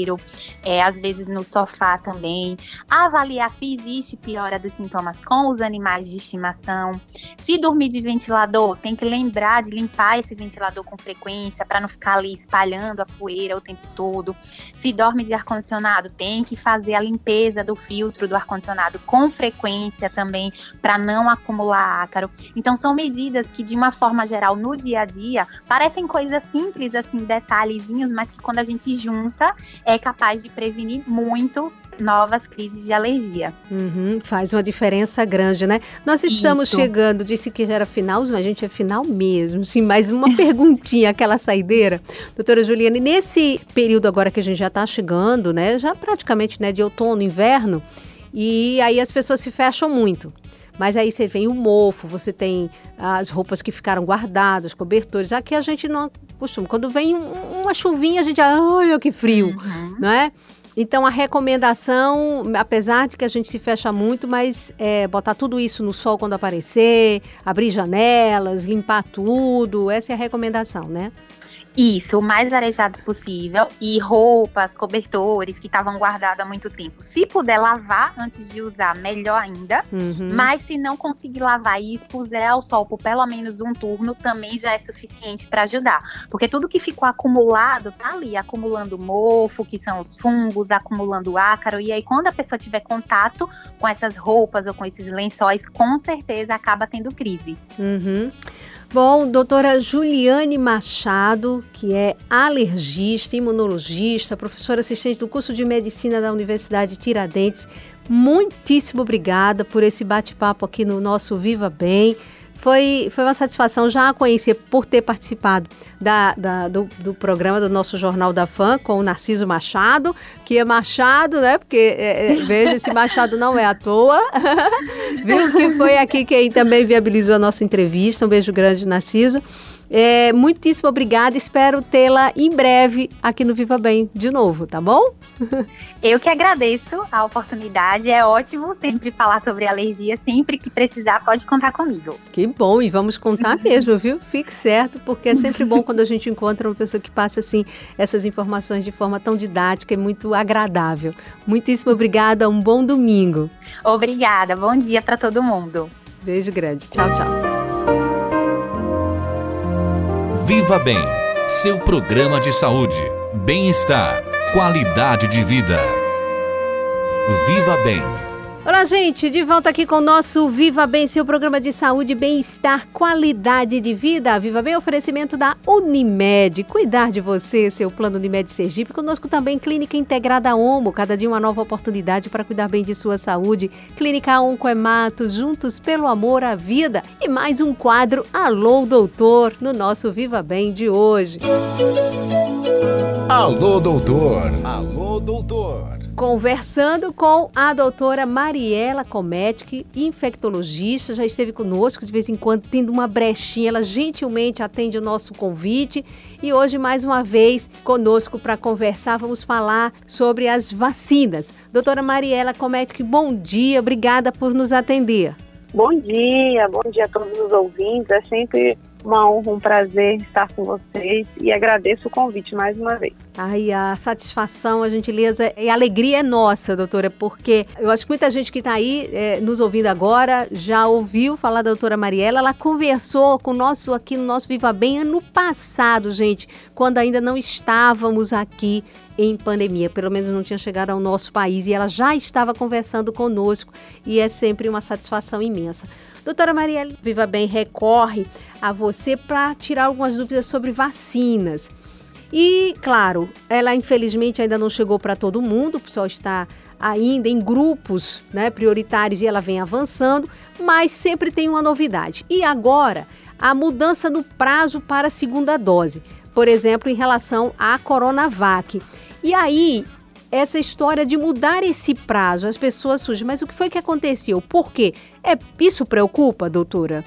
é, às vezes no sofá também. Avaliar se existe piora dos sintomas com os animais de estimação. Se dormir de ventilador, tem que lembrar de limpar esse ventilador com frequência para não ficar ali espalhando a poeira o tempo todo. Se dorme de ar-condicionado, tem que fazer a limpeza do filtro do ar-condicionado com frequência também, para não acumular ácaro. Então, são medidas que, de uma forma geral, no dia a dia, parecem coisas simples, assim, detalhezinhos, mas que quando a gente junta, é capaz de prevenir muito novas crises de alergia. Uhum, faz uma diferença grande, né? Nós estamos Isso. chegando, disse que já era final, mas a gente é final mesmo. Sim, mais uma perguntinha, aquela saideira. Doutora Juliane, nesse período agora que a gente já está chegando, né? Já praticamente né, de outono, inverno, e aí as pessoas se fecham muito. Mas aí você vem o mofo, você tem as roupas que ficaram guardadas, cobertores. Aqui a gente não costuma. Quando vem um, uma chuvinha, a gente, ai, que frio, uhum. não é? Então a recomendação, apesar de que a gente se fecha muito, mas é, botar tudo isso no sol quando aparecer, abrir janelas, limpar tudo, essa é a recomendação, né? Isso, o mais arejado possível. E roupas, cobertores que estavam guardados há muito tempo. Se puder lavar antes de usar, melhor ainda. Uhum. Mas se não conseguir lavar e expuser ao sol por pelo menos um turno, também já é suficiente para ajudar. Porque tudo que ficou acumulado tá ali, acumulando mofo, que são os fungos, acumulando ácaro. E aí, quando a pessoa tiver contato com essas roupas ou com esses lençóis, com certeza acaba tendo crise. Uhum. Bom, doutora Juliane Machado, que é alergista, imunologista, professora assistente do curso de medicina da Universidade Tiradentes, muitíssimo obrigada por esse bate-papo aqui no nosso Viva Bem. Foi, foi uma satisfação já a conhecer por ter participado da, da do, do, programa do nosso Jornal da Fã com o Narciso Machado, que é Machado, né? Porque, é, é, veja, esse Machado não é à toa. Viu? Que foi aqui quem também viabilizou a nossa entrevista. Um beijo grande, Narciso. É, muitíssimo obrigada, espero tê-la em breve aqui no Viva Bem de novo, tá bom? Eu que agradeço a oportunidade, é ótimo sempre falar sobre alergia, sempre que precisar pode contar comigo. Que bom, e vamos contar mesmo, viu? Fique certo, porque é sempre bom quando a gente encontra uma pessoa que passa assim essas informações de forma tão didática e muito agradável. Muitíssimo obrigada, um bom domingo. Obrigada, bom dia para todo mundo. Beijo grande, tchau, tchau. Viva Bem, seu programa de saúde, bem-estar, qualidade de vida. Viva Bem Olá, gente, de volta aqui com o nosso Viva Bem, seu programa de saúde, bem-estar, qualidade de vida. Viva Bem, oferecimento da Unimed. Cuidar de você, seu plano Unimed Sergipe. Conosco também Clínica Integrada Omo, cada dia uma nova oportunidade para cuidar bem de sua saúde. Clínica Oncoemato, juntos pelo amor à vida. E mais um quadro Alô Doutor no nosso Viva Bem de hoje. Alô Doutor. Alô Doutor conversando com a doutora Mariela Cometic, infectologista, já esteve conosco de vez em quando, tendo uma brechinha, ela gentilmente atende o nosso convite e hoje mais uma vez conosco para conversar, vamos falar sobre as vacinas. Doutora Mariela Cometic, bom dia, obrigada por nos atender. Bom dia, bom dia a todos os ouvintes, é sempre uma honra, um prazer estar com vocês e agradeço o convite mais uma vez. Ai, a satisfação, a gentileza e a alegria é nossa, doutora, porque eu acho que muita gente que está aí é, nos ouvindo agora já ouviu falar da doutora Mariela. Ela conversou com nosso aqui no nosso Viva Bem ano passado, gente, quando ainda não estávamos aqui em pandemia, pelo menos não tinha chegado ao nosso país e ela já estava conversando conosco e é sempre uma satisfação imensa. Doutora Maria Viva Bem recorre a você para tirar algumas dúvidas sobre vacinas. E, claro, ela infelizmente ainda não chegou para todo mundo, o pessoal está ainda em grupos né, prioritários e ela vem avançando, mas sempre tem uma novidade. E agora, a mudança no prazo para a segunda dose, por exemplo, em relação à Coronavac. E aí, essa história de mudar esse prazo. As pessoas surgem, mas o que foi que aconteceu? Por quê? É, isso preocupa, doutora?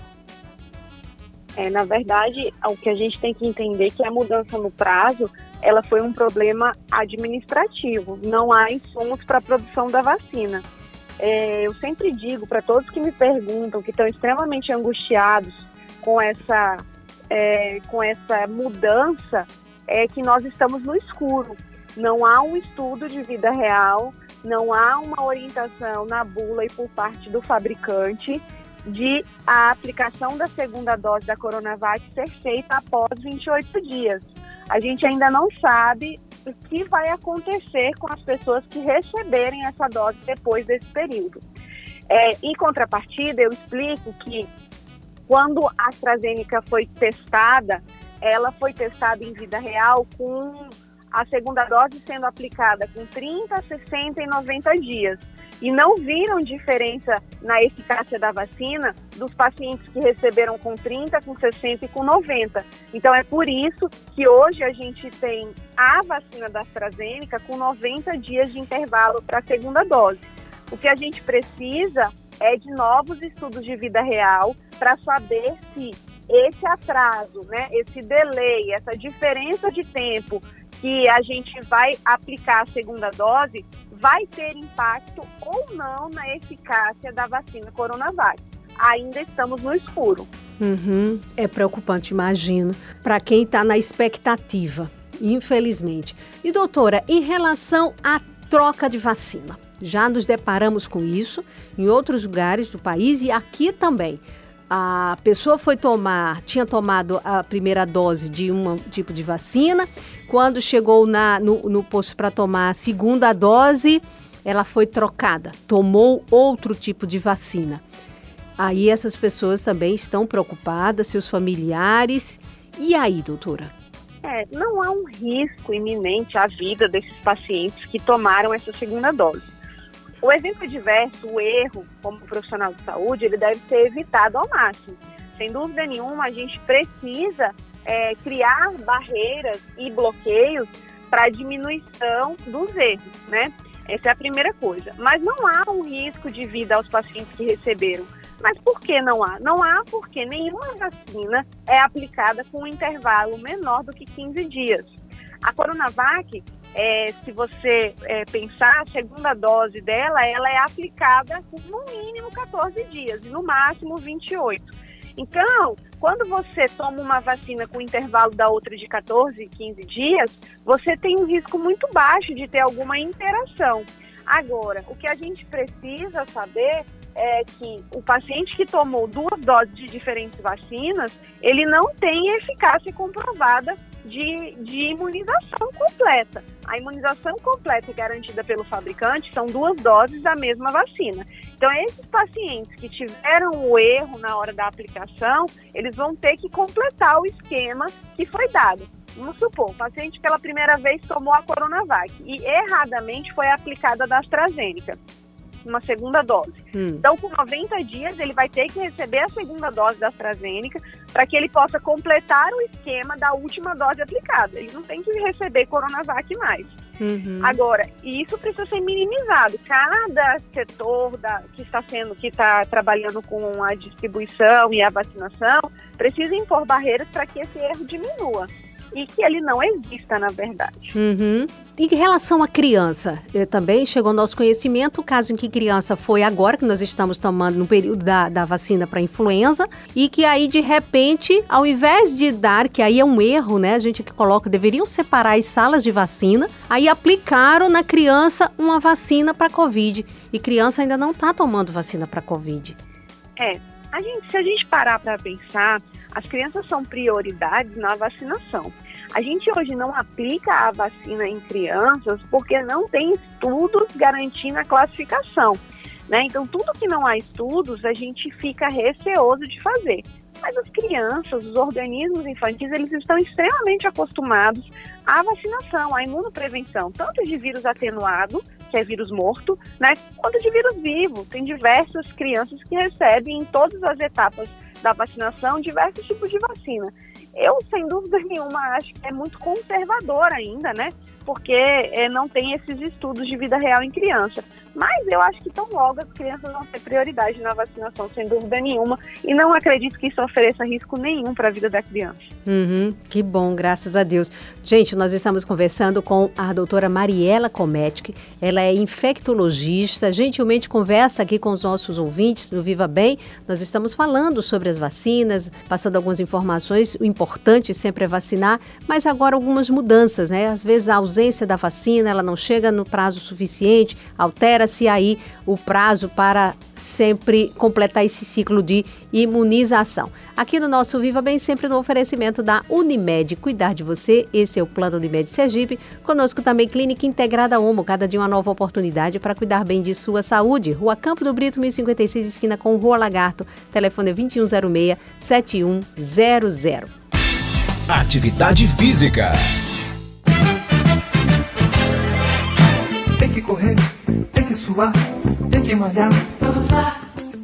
É, na verdade, o que a gente tem que entender é que a mudança no prazo, ela foi um problema administrativo. Não há insumos para a produção da vacina. É, eu sempre digo para todos que me perguntam, que estão extremamente angustiados com essa, é, com essa mudança, é que nós estamos no escuro. Não há um estudo de vida real, não há uma orientação na bula e por parte do fabricante de a aplicação da segunda dose da Coronavac ser feita após 28 dias. A gente ainda não sabe o que vai acontecer com as pessoas que receberem essa dose depois desse período. É, em contrapartida, eu explico que quando a AstraZeneca foi testada, ela foi testada em vida real com a segunda dose sendo aplicada com 30, 60 e 90 dias. E não viram diferença na eficácia da vacina dos pacientes que receberam com 30, com 60 e com 90. Então é por isso que hoje a gente tem a vacina da AstraZeneca com 90 dias de intervalo para a segunda dose. O que a gente precisa é de novos estudos de vida real para saber se esse atraso, né, esse delay, essa diferença de tempo que a gente vai aplicar a segunda dose vai ter impacto ou não na eficácia da vacina Coronavac. Ainda estamos no escuro. Uhum. É preocupante, imagino, para quem está na expectativa, infelizmente. E doutora, em relação à troca de vacina, já nos deparamos com isso em outros lugares do país e aqui também a pessoa foi tomar, tinha tomado a primeira dose de um tipo de vacina, quando chegou na, no, no posto para tomar a segunda dose, ela foi trocada, tomou outro tipo de vacina. Aí essas pessoas também estão preocupadas, seus familiares. E aí, doutora? É, não há um risco iminente à vida desses pacientes que tomaram essa segunda dose. O exemplo adverso, o erro, como profissional de saúde, ele deve ser evitado ao máximo. sem dúvida nenhuma, a gente precisa é, criar barreiras e bloqueios para diminuição dos erros, né? Essa é a primeira coisa. Mas não há um risco de vida aos pacientes que receberam. Mas por que não há? Não há porque nenhuma vacina é aplicada com um intervalo menor do que 15 dias. A Coronavac, é, se você é, pensar, a segunda dose dela, ela é aplicada por no mínimo 14 dias e no máximo 28. Então, quando você toma uma vacina com intervalo da outra de 14, 15 dias, você tem um risco muito baixo de ter alguma interação. Agora, o que a gente precisa saber é que o paciente que tomou duas doses de diferentes vacinas, ele não tem eficácia comprovada de, de imunização completa. A imunização completa garantida pelo fabricante são duas doses da mesma vacina. Então, esses pacientes que tiveram o erro na hora da aplicação, eles vão ter que completar o esquema que foi dado. Vamos supor, o paciente pela primeira vez tomou a Coronavac e erradamente foi aplicada da AstraZeneca uma segunda dose. Hum. Então, com 90 dias, ele vai ter que receber a segunda dose da AstraZeneca para que ele possa completar o esquema da última dose aplicada. Ele não tem que receber Coronavac mais. Uhum. Agora, isso precisa ser minimizado. Cada setor da, que está sendo, que está trabalhando com a distribuição e a vacinação, precisa impor barreiras para que esse erro diminua e que ele não exista, na verdade. Uhum. E em relação à criança, eh, também chegou ao nosso conhecimento o caso em que criança foi agora, que nós estamos tomando no período da, da vacina para influenza, e que aí, de repente, ao invés de dar, que aí é um erro, né? A gente que coloca, deveriam separar as salas de vacina, aí aplicaram na criança uma vacina para Covid. E criança ainda não está tomando vacina para Covid. É, a gente, se a gente parar para pensar, as crianças são prioridades na vacinação. A gente hoje não aplica a vacina em crianças porque não tem estudos garantindo a classificação. Né? Então, tudo que não há estudos, a gente fica receoso de fazer. Mas as crianças, os organismos infantis, eles estão extremamente acostumados à vacinação, à imunoprevenção, tanto de vírus atenuado, que é vírus morto, né, quanto de vírus vivo. Tem diversas crianças que recebem em todas as etapas da vacinação diversos tipos de vacina. Eu, sem dúvida nenhuma, acho que é muito conservador ainda, né? Porque é, não tem esses estudos de vida real em criança. Mas eu acho que tão logo as crianças vão ter prioridade na vacinação, sem dúvida nenhuma. E não acredito que isso ofereça risco nenhum para a vida da criança. Uhum, que bom, graças a Deus. Gente, nós estamos conversando com a doutora Mariela Cometic. Ela é infectologista, gentilmente conversa aqui com os nossos ouvintes do Viva Bem. Nós estamos falando sobre as vacinas, passando algumas informações. O importante sempre é vacinar, mas agora algumas mudanças, né? Às vezes a ausência da vacina, ela não chega no prazo suficiente, altera se aí o prazo para sempre completar esse ciclo de imunização. Aqui no nosso Viva Bem, sempre no oferecimento da Unimed. Cuidar de você, esse é o plano Unimed Sergipe. Conosco também Clínica Integrada Homo, cada dia uma nova oportunidade para cuidar bem de sua saúde. Rua Campo do Brito, 1056, esquina com Rua Lagarto. Telefone é 2106 7100. Atividade Física. Tem que correr que suar, tem que malhar.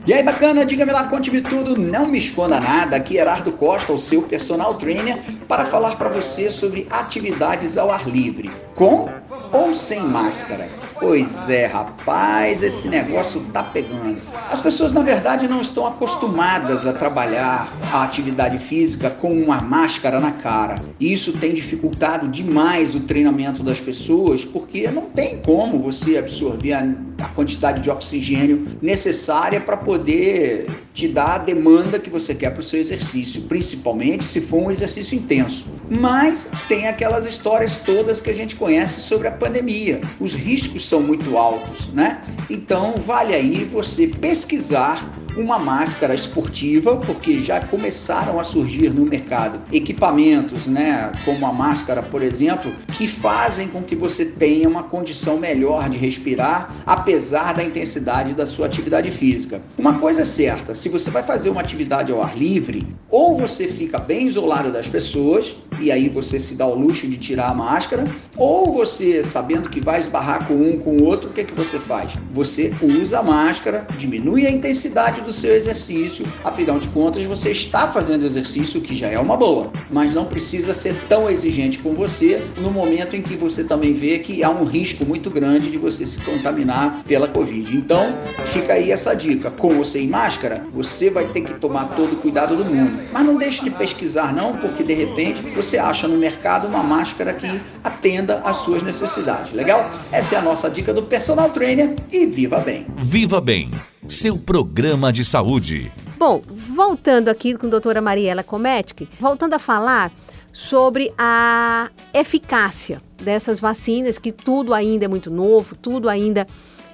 E aí, bacana, diga-me lá, conte-me tudo, não me esconda nada. Aqui Herardo Costa, o seu personal trainer, para falar para você sobre atividades ao ar livre, com ou sem máscara. Pois é, rapaz, esse negócio tá pegando. As pessoas, na verdade, não estão acostumadas a trabalhar a atividade física com uma máscara na cara. Isso tem dificultado demais o treinamento das pessoas, porque não tem como você absorver a, a quantidade de oxigênio necessária para poder te dar a demanda que você quer para o seu exercício, principalmente se for um exercício intenso. Mas tem aquelas histórias todas que a gente conhece sobre a pandemia. Os riscos são muito altos, né? Então vale aí você pesquisar uma máscara esportiva, porque já começaram a surgir no mercado equipamentos, né, como a máscara, por exemplo, que fazem com que você tenha uma condição melhor de respirar, apesar da intensidade da sua atividade física. Uma coisa é certa, se você vai fazer uma atividade ao ar livre, ou você fica bem isolado das pessoas, e aí você se dá o luxo de tirar a máscara, ou você, sabendo que vai esbarrar com um com o outro, o que, é que você faz? Você usa a máscara, diminui a intensidade do seu exercício. Afinal de contas, você está fazendo exercício, que já é uma boa, mas não precisa ser tão exigente com você no momento em que você também vê que há um risco muito grande de você se contaminar pela Covid. Então, fica aí essa dica. Com ou sem máscara, você vai ter que tomar todo o cuidado do mundo. Mas não deixe de pesquisar, não, porque de repente você acha no mercado uma máscara que atenda às suas necessidades. Legal? Essa é a nossa dica do personal trainer e viva bem. Viva Bem, seu programa de saúde. Bom, voltando aqui com a doutora Mariela Kometic, voltando a falar sobre a eficácia dessas vacinas, que tudo ainda é muito novo, tudo ainda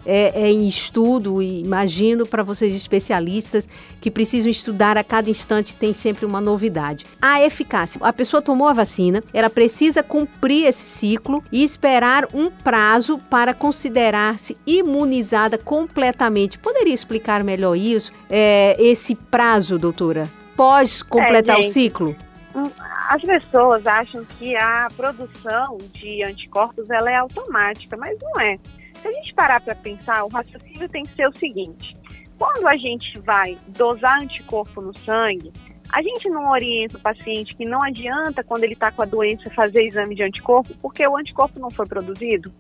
é, é em estudo e imagino para vocês especialistas que precisam estudar a cada instante tem sempre uma novidade. A eficácia. A pessoa tomou a vacina, ela precisa cumprir esse ciclo e esperar um prazo para considerar-se imunizada completamente. Poderia explicar melhor isso? É, esse prazo, doutora? Pós completar é, o ciclo? Hum, as pessoas acham que a produção de anticorpos ela é automática, mas não é. Se a gente parar para pensar, o raciocínio tem que ser o seguinte: quando a gente vai dosar anticorpo no sangue, a gente não orienta o paciente que não adianta, quando ele está com a doença, fazer exame de anticorpo, porque o anticorpo não foi produzido.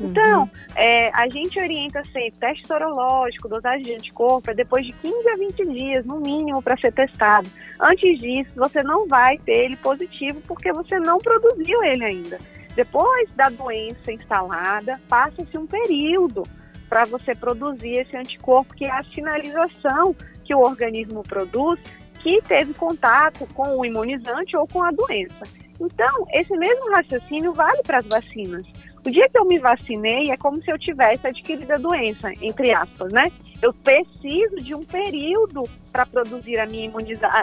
Então, uhum. é, a gente orienta sempre teste sorológico, dosagem de anticorpo, é depois de 15 a 20 dias, no mínimo, para ser testado. Antes disso, você não vai ter ele positivo porque você não produziu ele ainda. Depois da doença instalada, passa-se um período para você produzir esse anticorpo, que é a sinalização que o organismo produz que teve contato com o imunizante ou com a doença. Então, esse mesmo raciocínio vale para as vacinas. O dia que eu me vacinei é como se eu tivesse adquirido a doença, entre aspas, né? Eu preciso de um período para produzir a minha,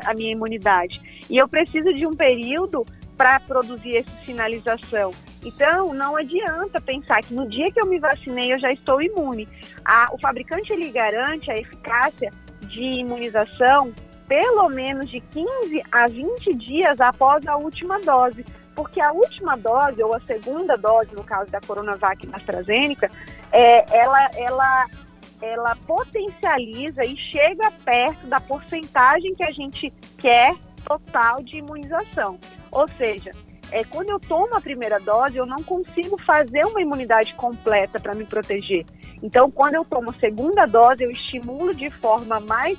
a minha imunidade. E eu preciso de um período para produzir essa sinalização. Então, não adianta pensar que no dia que eu me vacinei eu já estou imune. A, o fabricante ele garante a eficácia de imunização pelo menos de 15 a 20 dias após a última dose, porque a última dose ou a segunda dose, no caso da Coronavac e AstraZeneca, é, ela, ela, ela potencializa e chega perto da porcentagem que a gente quer total de imunização. Ou seja, é, quando eu tomo a primeira dose, eu não consigo fazer uma imunidade completa para me proteger. Então, quando eu tomo a segunda dose, eu estimulo de forma mais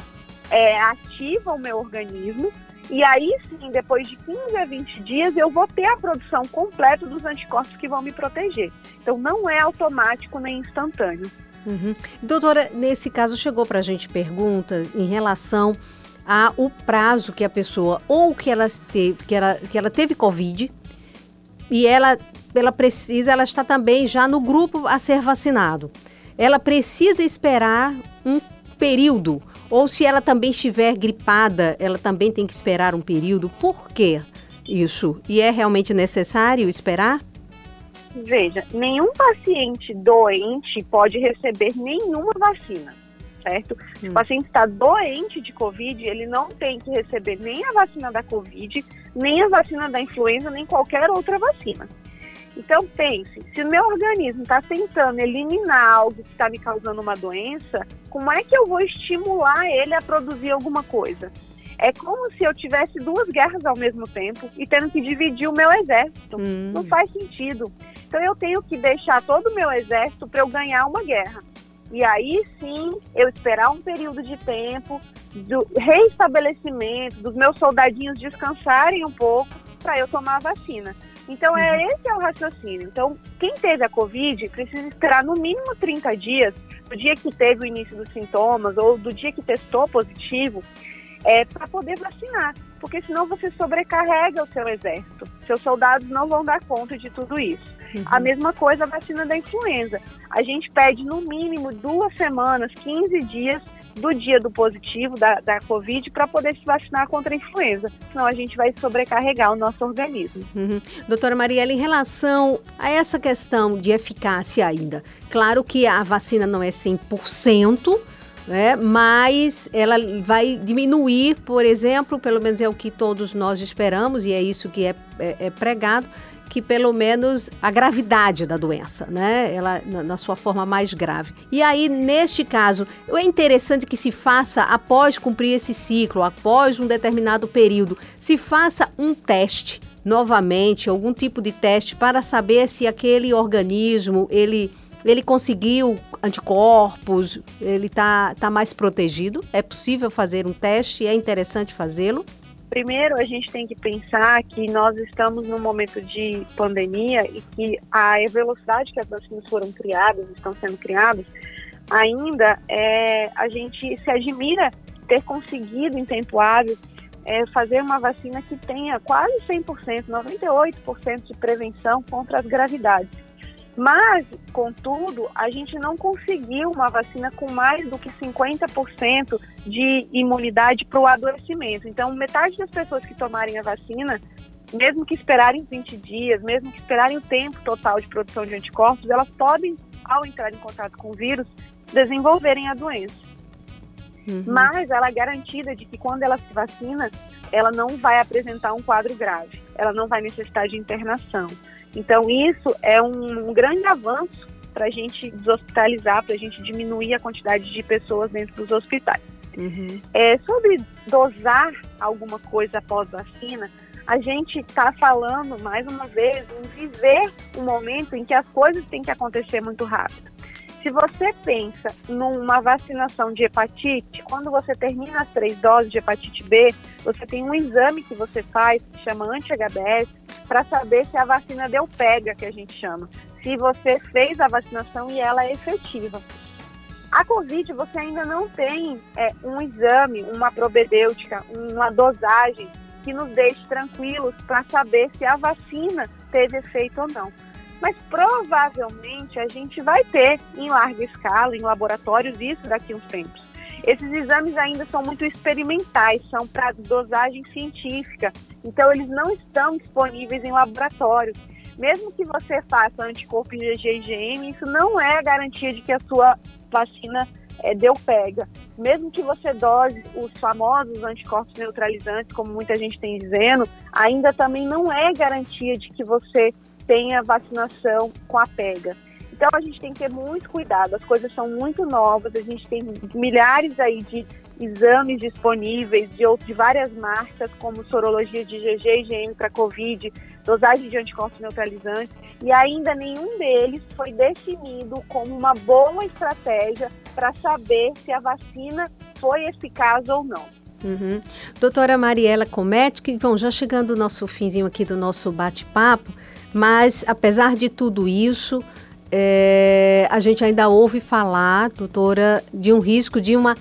é, ativa o meu organismo. E aí sim, depois de 15 a 20 dias, eu vou ter a produção completa dos anticorpos que vão me proteger. Então, não é automático nem instantâneo. Uhum. Doutora, nesse caso chegou para a gente pergunta em relação a o prazo que a pessoa ou que ela teve, que ela, que ela teve Covid e ela, ela precisa, ela está também já no grupo a ser vacinado. Ela precisa esperar um período ou se ela também estiver gripada, ela também tem que esperar um período. Por quê isso? E é realmente necessário esperar? Veja, nenhum paciente doente pode receber nenhuma vacina certo? Hum. Se o paciente está doente de Covid, ele não tem que receber nem a vacina da Covid, nem a vacina da influenza, nem qualquer outra vacina. Então pense, se o meu organismo está tentando eliminar algo que está me causando uma doença, como é que eu vou estimular ele a produzir alguma coisa? É como se eu tivesse duas guerras ao mesmo tempo e tendo que dividir o meu exército. Hum. Não faz sentido. Então eu tenho que deixar todo o meu exército para eu ganhar uma guerra. E aí sim eu esperar um período de tempo do reestabelecimento dos meus soldadinhos descansarem um pouco para eu tomar a vacina. Então é uhum. esse é o raciocínio. Então quem teve a Covid precisa esperar no mínimo 30 dias do dia que teve o início dos sintomas ou do dia que testou positivo é, para poder vacinar, porque senão você sobrecarrega o seu exército. Seus soldados não vão dar conta de tudo isso. Uhum. A mesma coisa a vacina da influenza. A gente pede no mínimo duas semanas, 15 dias do dia do positivo da, da Covid para poder se vacinar contra a influenza. Senão a gente vai sobrecarregar o nosso organismo. Uhum. Doutora Mariela, em relação a essa questão de eficácia ainda, claro que a vacina não é 100%, né? mas ela vai diminuir, por exemplo, pelo menos é o que todos nós esperamos, e é isso que é, é, é pregado, que pelo menos a gravidade da doença, né? Ela na, na sua forma mais grave. E aí, neste caso, é interessante que se faça após cumprir esse ciclo, após um determinado período, se faça um teste novamente, algum tipo de teste para saber se aquele organismo ele ele conseguiu anticorpos, ele está tá mais protegido. É possível fazer um teste, é interessante fazê-lo. Primeiro, a gente tem que pensar que nós estamos num momento de pandemia e que a velocidade que as vacinas foram criadas, estão sendo criadas, ainda é, a gente se admira ter conseguido em tempo hábil é, fazer uma vacina que tenha quase 100%, 98% de prevenção contra as gravidades. Mas, contudo, a gente não conseguiu uma vacina com mais do que 50% de imunidade para o adoecimento. Então, metade das pessoas que tomarem a vacina, mesmo que esperarem 20 dias, mesmo que esperarem o tempo total de produção de anticorpos, elas podem, ao entrar em contato com o vírus, desenvolverem a doença. Uhum. Mas ela é garantida de que quando ela se vacina, ela não vai apresentar um quadro grave, ela não vai necessitar de internação. Então, isso é um, um grande avanço para a gente deshospitalizar, para a gente diminuir a quantidade de pessoas dentro dos hospitais. Uhum. É, sobre dosar alguma coisa após vacina, a gente está falando, mais uma vez, em viver um momento em que as coisas têm que acontecer muito rápido. Se você pensa numa vacinação de hepatite, quando você termina as três doses de hepatite B, você tem um exame que você faz, que chama anti-HBS, para saber se a vacina deu pega, que a gente chama. Se você fez a vacinação e ela é efetiva. A Covid, você ainda não tem é, um exame, uma probedêutica, uma dosagem que nos deixe tranquilos para saber se a vacina teve efeito ou não mas provavelmente a gente vai ter em larga escala, em laboratórios, isso daqui a uns tempos. Esses exames ainda são muito experimentais, são para dosagem científica, então eles não estão disponíveis em laboratórios. Mesmo que você faça anticorpo IgG isso não é garantia de que a sua vacina é, deu pega. Mesmo que você dose os famosos anticorpos neutralizantes, como muita gente tem dizendo, ainda também não é garantia de que você tenha vacinação com a pega. Então a gente tem que ter muito cuidado, as coisas são muito novas, a gente tem milhares aí de exames disponíveis de, de várias marcas, como sorologia de IgG e IgM para Covid, dosagem de anticorpos neutralizantes, e ainda nenhum deles foi definido como uma boa estratégia para saber se a vacina foi eficaz ou não. Uhum. Doutora Mariela Comete, que bom, já chegando o nosso finzinho aqui do nosso bate-papo, mas, apesar de tudo isso, é, a gente ainda ouve falar, doutora, de um risco de uma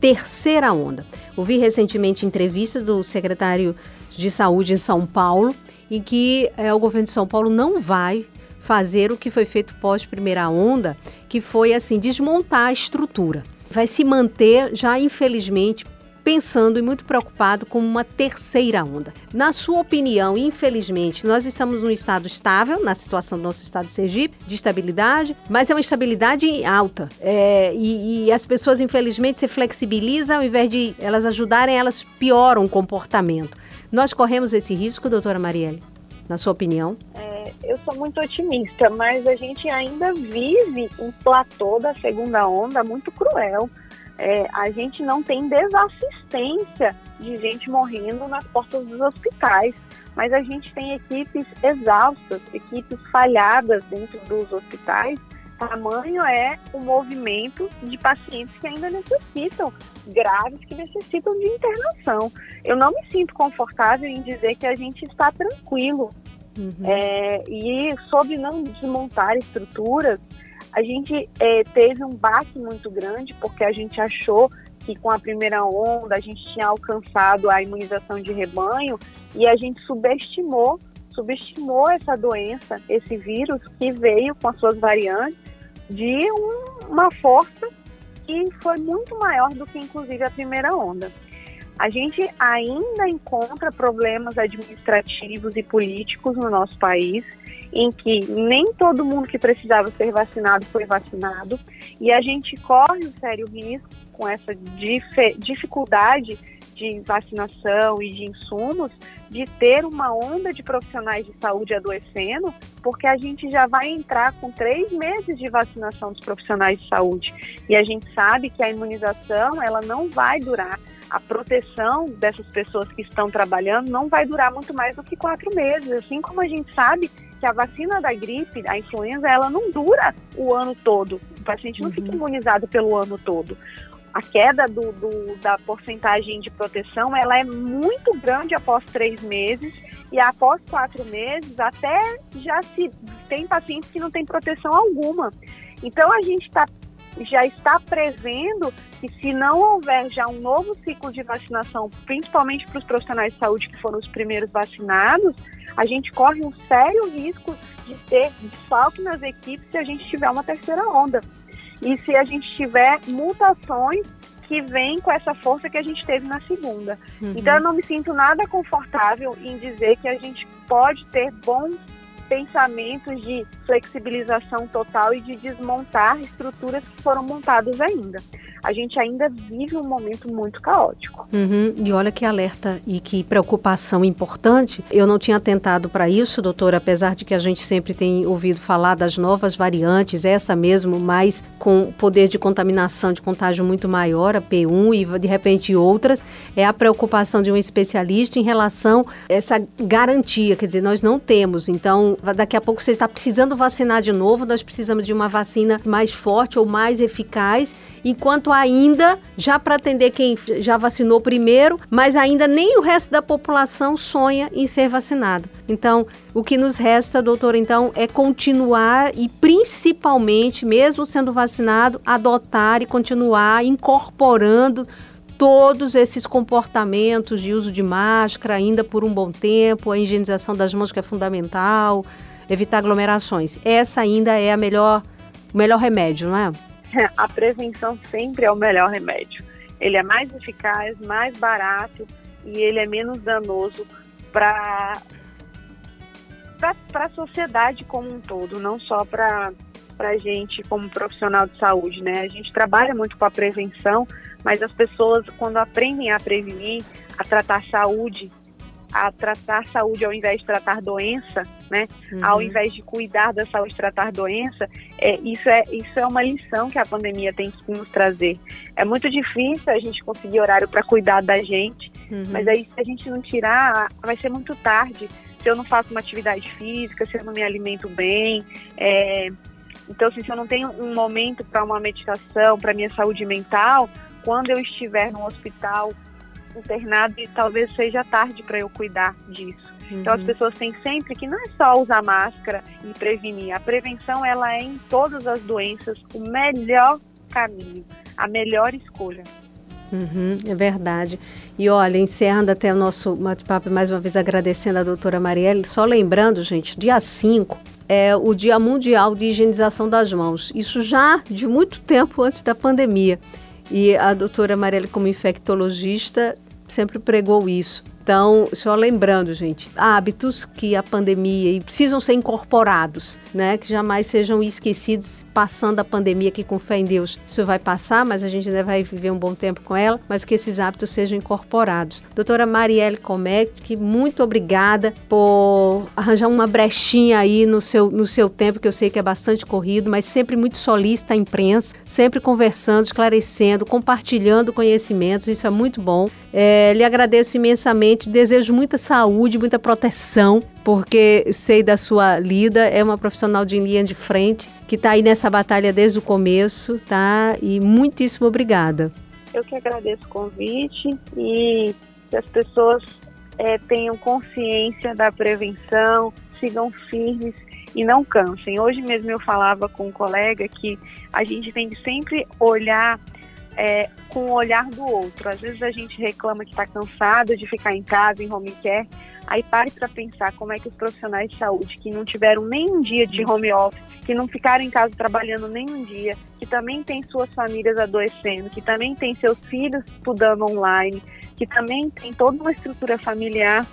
terceira onda. Ouvi recentemente entrevista do secretário de Saúde em São Paulo, em que é, o governo de São Paulo não vai fazer o que foi feito pós primeira onda, que foi assim desmontar a estrutura. Vai se manter já infelizmente pensando e muito preocupado com uma terceira onda. Na sua opinião, infelizmente, nós estamos num estado estável, na situação do nosso estado de Sergipe, de estabilidade, mas é uma estabilidade alta. É, e, e, as pessoas, infelizmente, se flexibilizam, ao invés de elas ajudarem, elas pioram o comportamento. Nós corremos esse risco, doutora Marielle? Na sua opinião? É, eu sou muito otimista, mas a gente ainda vive um platô da segunda onda muito cruel é, a gente não tem desassistência de gente morrendo nas portas dos hospitais, mas a gente tem equipes exaustas, equipes falhadas dentro dos hospitais. Tamanho é o movimento de pacientes que ainda necessitam, graves, que necessitam de internação. Eu não me sinto confortável em dizer que a gente está tranquilo. Uhum. É, e sobre não desmontar estruturas, a gente é, teve um baque muito grande porque a gente achou que com a primeira onda a gente tinha alcançado a imunização de rebanho e a gente subestimou, subestimou essa doença, esse vírus que veio com as suas variantes de um, uma força que foi muito maior do que inclusive a primeira onda. A gente ainda encontra problemas administrativos e políticos no nosso país em que nem todo mundo que precisava ser vacinado foi vacinado e a gente corre um sério risco com essa dif dificuldade de vacinação e de insumos, de ter uma onda de profissionais de saúde adoecendo, porque a gente já vai entrar com três meses de vacinação dos profissionais de saúde. E a gente sabe que a imunização, ela não vai durar a proteção dessas pessoas que estão trabalhando não vai durar muito mais do que quatro meses. Assim como a gente sabe que a vacina da gripe, a influenza, ela não dura o ano todo. O paciente não uhum. fica imunizado pelo ano todo. A queda do, do, da porcentagem de proteção ela é muito grande após três meses e após quatro meses até já se tem pacientes que não têm proteção alguma. Então a gente está já está prevendo que se não houver já um novo ciclo de vacinação, principalmente para os profissionais de saúde que foram os primeiros vacinados, a gente corre um sério risco de ter desfalque nas equipes se a gente tiver uma terceira onda. E se a gente tiver mutações que vêm com essa força que a gente teve na segunda. Uhum. Então eu não me sinto nada confortável em dizer que a gente pode ter bons pensamentos de flexibilização total e de desmontar estruturas que foram montadas ainda a gente ainda vive um momento muito caótico. Uhum. E olha que alerta e que preocupação importante. Eu não tinha atentado para isso, doutora, apesar de que a gente sempre tem ouvido falar das novas variantes, essa mesmo, mas com poder de contaminação, de contágio muito maior, a P1 e de repente outras, é a preocupação de um especialista em relação a essa garantia, quer dizer, nós não temos. Então, daqui a pouco você está precisando vacinar de novo, nós precisamos de uma vacina mais forte ou mais eficaz enquanto ainda, já para atender quem já vacinou primeiro, mas ainda nem o resto da população sonha em ser vacinado. Então, o que nos resta, doutor, então, é continuar e principalmente, mesmo sendo vacinado, adotar e continuar incorporando todos esses comportamentos de uso de máscara ainda por um bom tempo, a higienização das mãos que é fundamental, evitar aglomerações. Essa ainda é a melhor, o melhor remédio, não é? a prevenção sempre é o melhor remédio. Ele é mais eficaz, mais barato e ele é menos danoso para para a sociedade como um todo, não só para a gente como profissional de saúde, né? A gente trabalha muito com a prevenção, mas as pessoas quando aprendem a prevenir, a tratar saúde, a tratar saúde ao invés de tratar doença, né? Uhum. Ao invés de cuidar da saúde, tratar doença, é, isso, é, isso é uma lição que a pandemia tem que nos trazer. É muito difícil a gente conseguir horário para cuidar da gente, uhum. mas aí se a gente não tirar, vai ser muito tarde. Se eu não faço uma atividade física, se eu não me alimento bem, é, então assim, se eu não tenho um momento para uma meditação, para minha saúde mental, quando eu estiver no hospital internado e talvez seja tarde para eu cuidar disso. Uhum. Então as uhum. pessoas têm sempre que não é só usar máscara e prevenir. A prevenção ela é em todas as doenças o melhor caminho, a melhor escolha. Uhum, é verdade. E olha, encerrando até o nosso bate-papo, mais uma vez agradecendo a doutora Marielle, só lembrando, gente, dia 5 é o Dia Mundial de Higienização das Mãos. Isso já de muito tempo antes da pandemia. E a doutora Marielle, como infectologista, sempre pregou isso. Então, só lembrando, gente, hábitos que a pandemia e precisam ser incorporados, né? Que jamais sejam esquecidos passando a pandemia, que com fé em Deus isso vai passar, mas a gente ainda vai viver um bom tempo com ela, mas que esses hábitos sejam incorporados. Doutora Marielle Comec, muito obrigada por arranjar uma brechinha aí no seu, no seu tempo, que eu sei que é bastante corrido, mas sempre muito solícita à imprensa, sempre conversando, esclarecendo, compartilhando conhecimentos, isso é muito bom. É, lhe agradeço imensamente desejo muita saúde, muita proteção, porque sei da sua lida, é uma profissional de linha de frente, que está aí nessa batalha desde o começo, tá? E muitíssimo obrigada. Eu que agradeço o convite e que as pessoas é, tenham consciência da prevenção, sigam firmes e não cansem. Hoje mesmo eu falava com um colega que a gente tem que sempre olhar é, com o olhar do outro. Às vezes a gente reclama que está cansado de ficar em casa, em home care. Aí pare para pensar como é que os profissionais de saúde que não tiveram nem um dia de home office, que não ficaram em casa trabalhando nem um dia, que também tem suas famílias adoecendo, que também tem seus filhos estudando online, que também tem toda uma estrutura familiar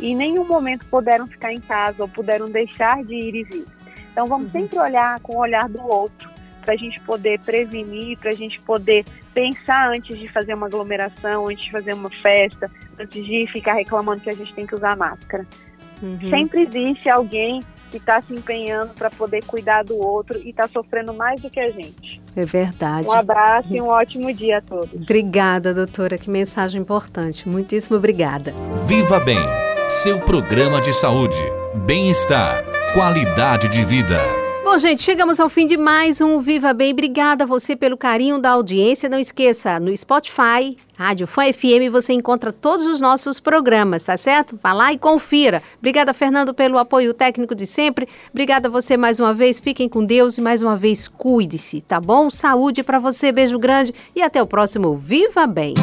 e em nenhum momento puderam ficar em casa ou puderam deixar de ir e vir. Então vamos uhum. sempre olhar com o olhar do outro para a gente poder prevenir, para a gente poder pensar antes de fazer uma aglomeração, antes de fazer uma festa, antes de ficar reclamando que a gente tem que usar máscara. Uhum. Sempre existe alguém que está se empenhando para poder cuidar do outro e está sofrendo mais do que a gente. É verdade. Um abraço e um ótimo dia a todos. Obrigada, doutora. Que mensagem importante. Muitíssimo obrigada. Viva Bem, seu programa de saúde, bem-estar, qualidade de vida. Bom, gente, chegamos ao fim de mais um Viva Bem. Obrigada a você pelo carinho da audiência. Não esqueça, no Spotify, Rádio Fã FM, você encontra todos os nossos programas, tá certo? Vá lá e confira. Obrigada, Fernando, pelo apoio técnico de sempre. Obrigada a você mais uma vez. Fiquem com Deus e mais uma vez cuide-se, tá bom? Saúde para você, beijo grande e até o próximo Viva Bem.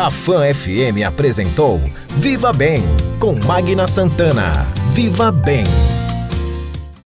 A Fã FM apresentou Viva Bem com Magna Santana. Viva Bem.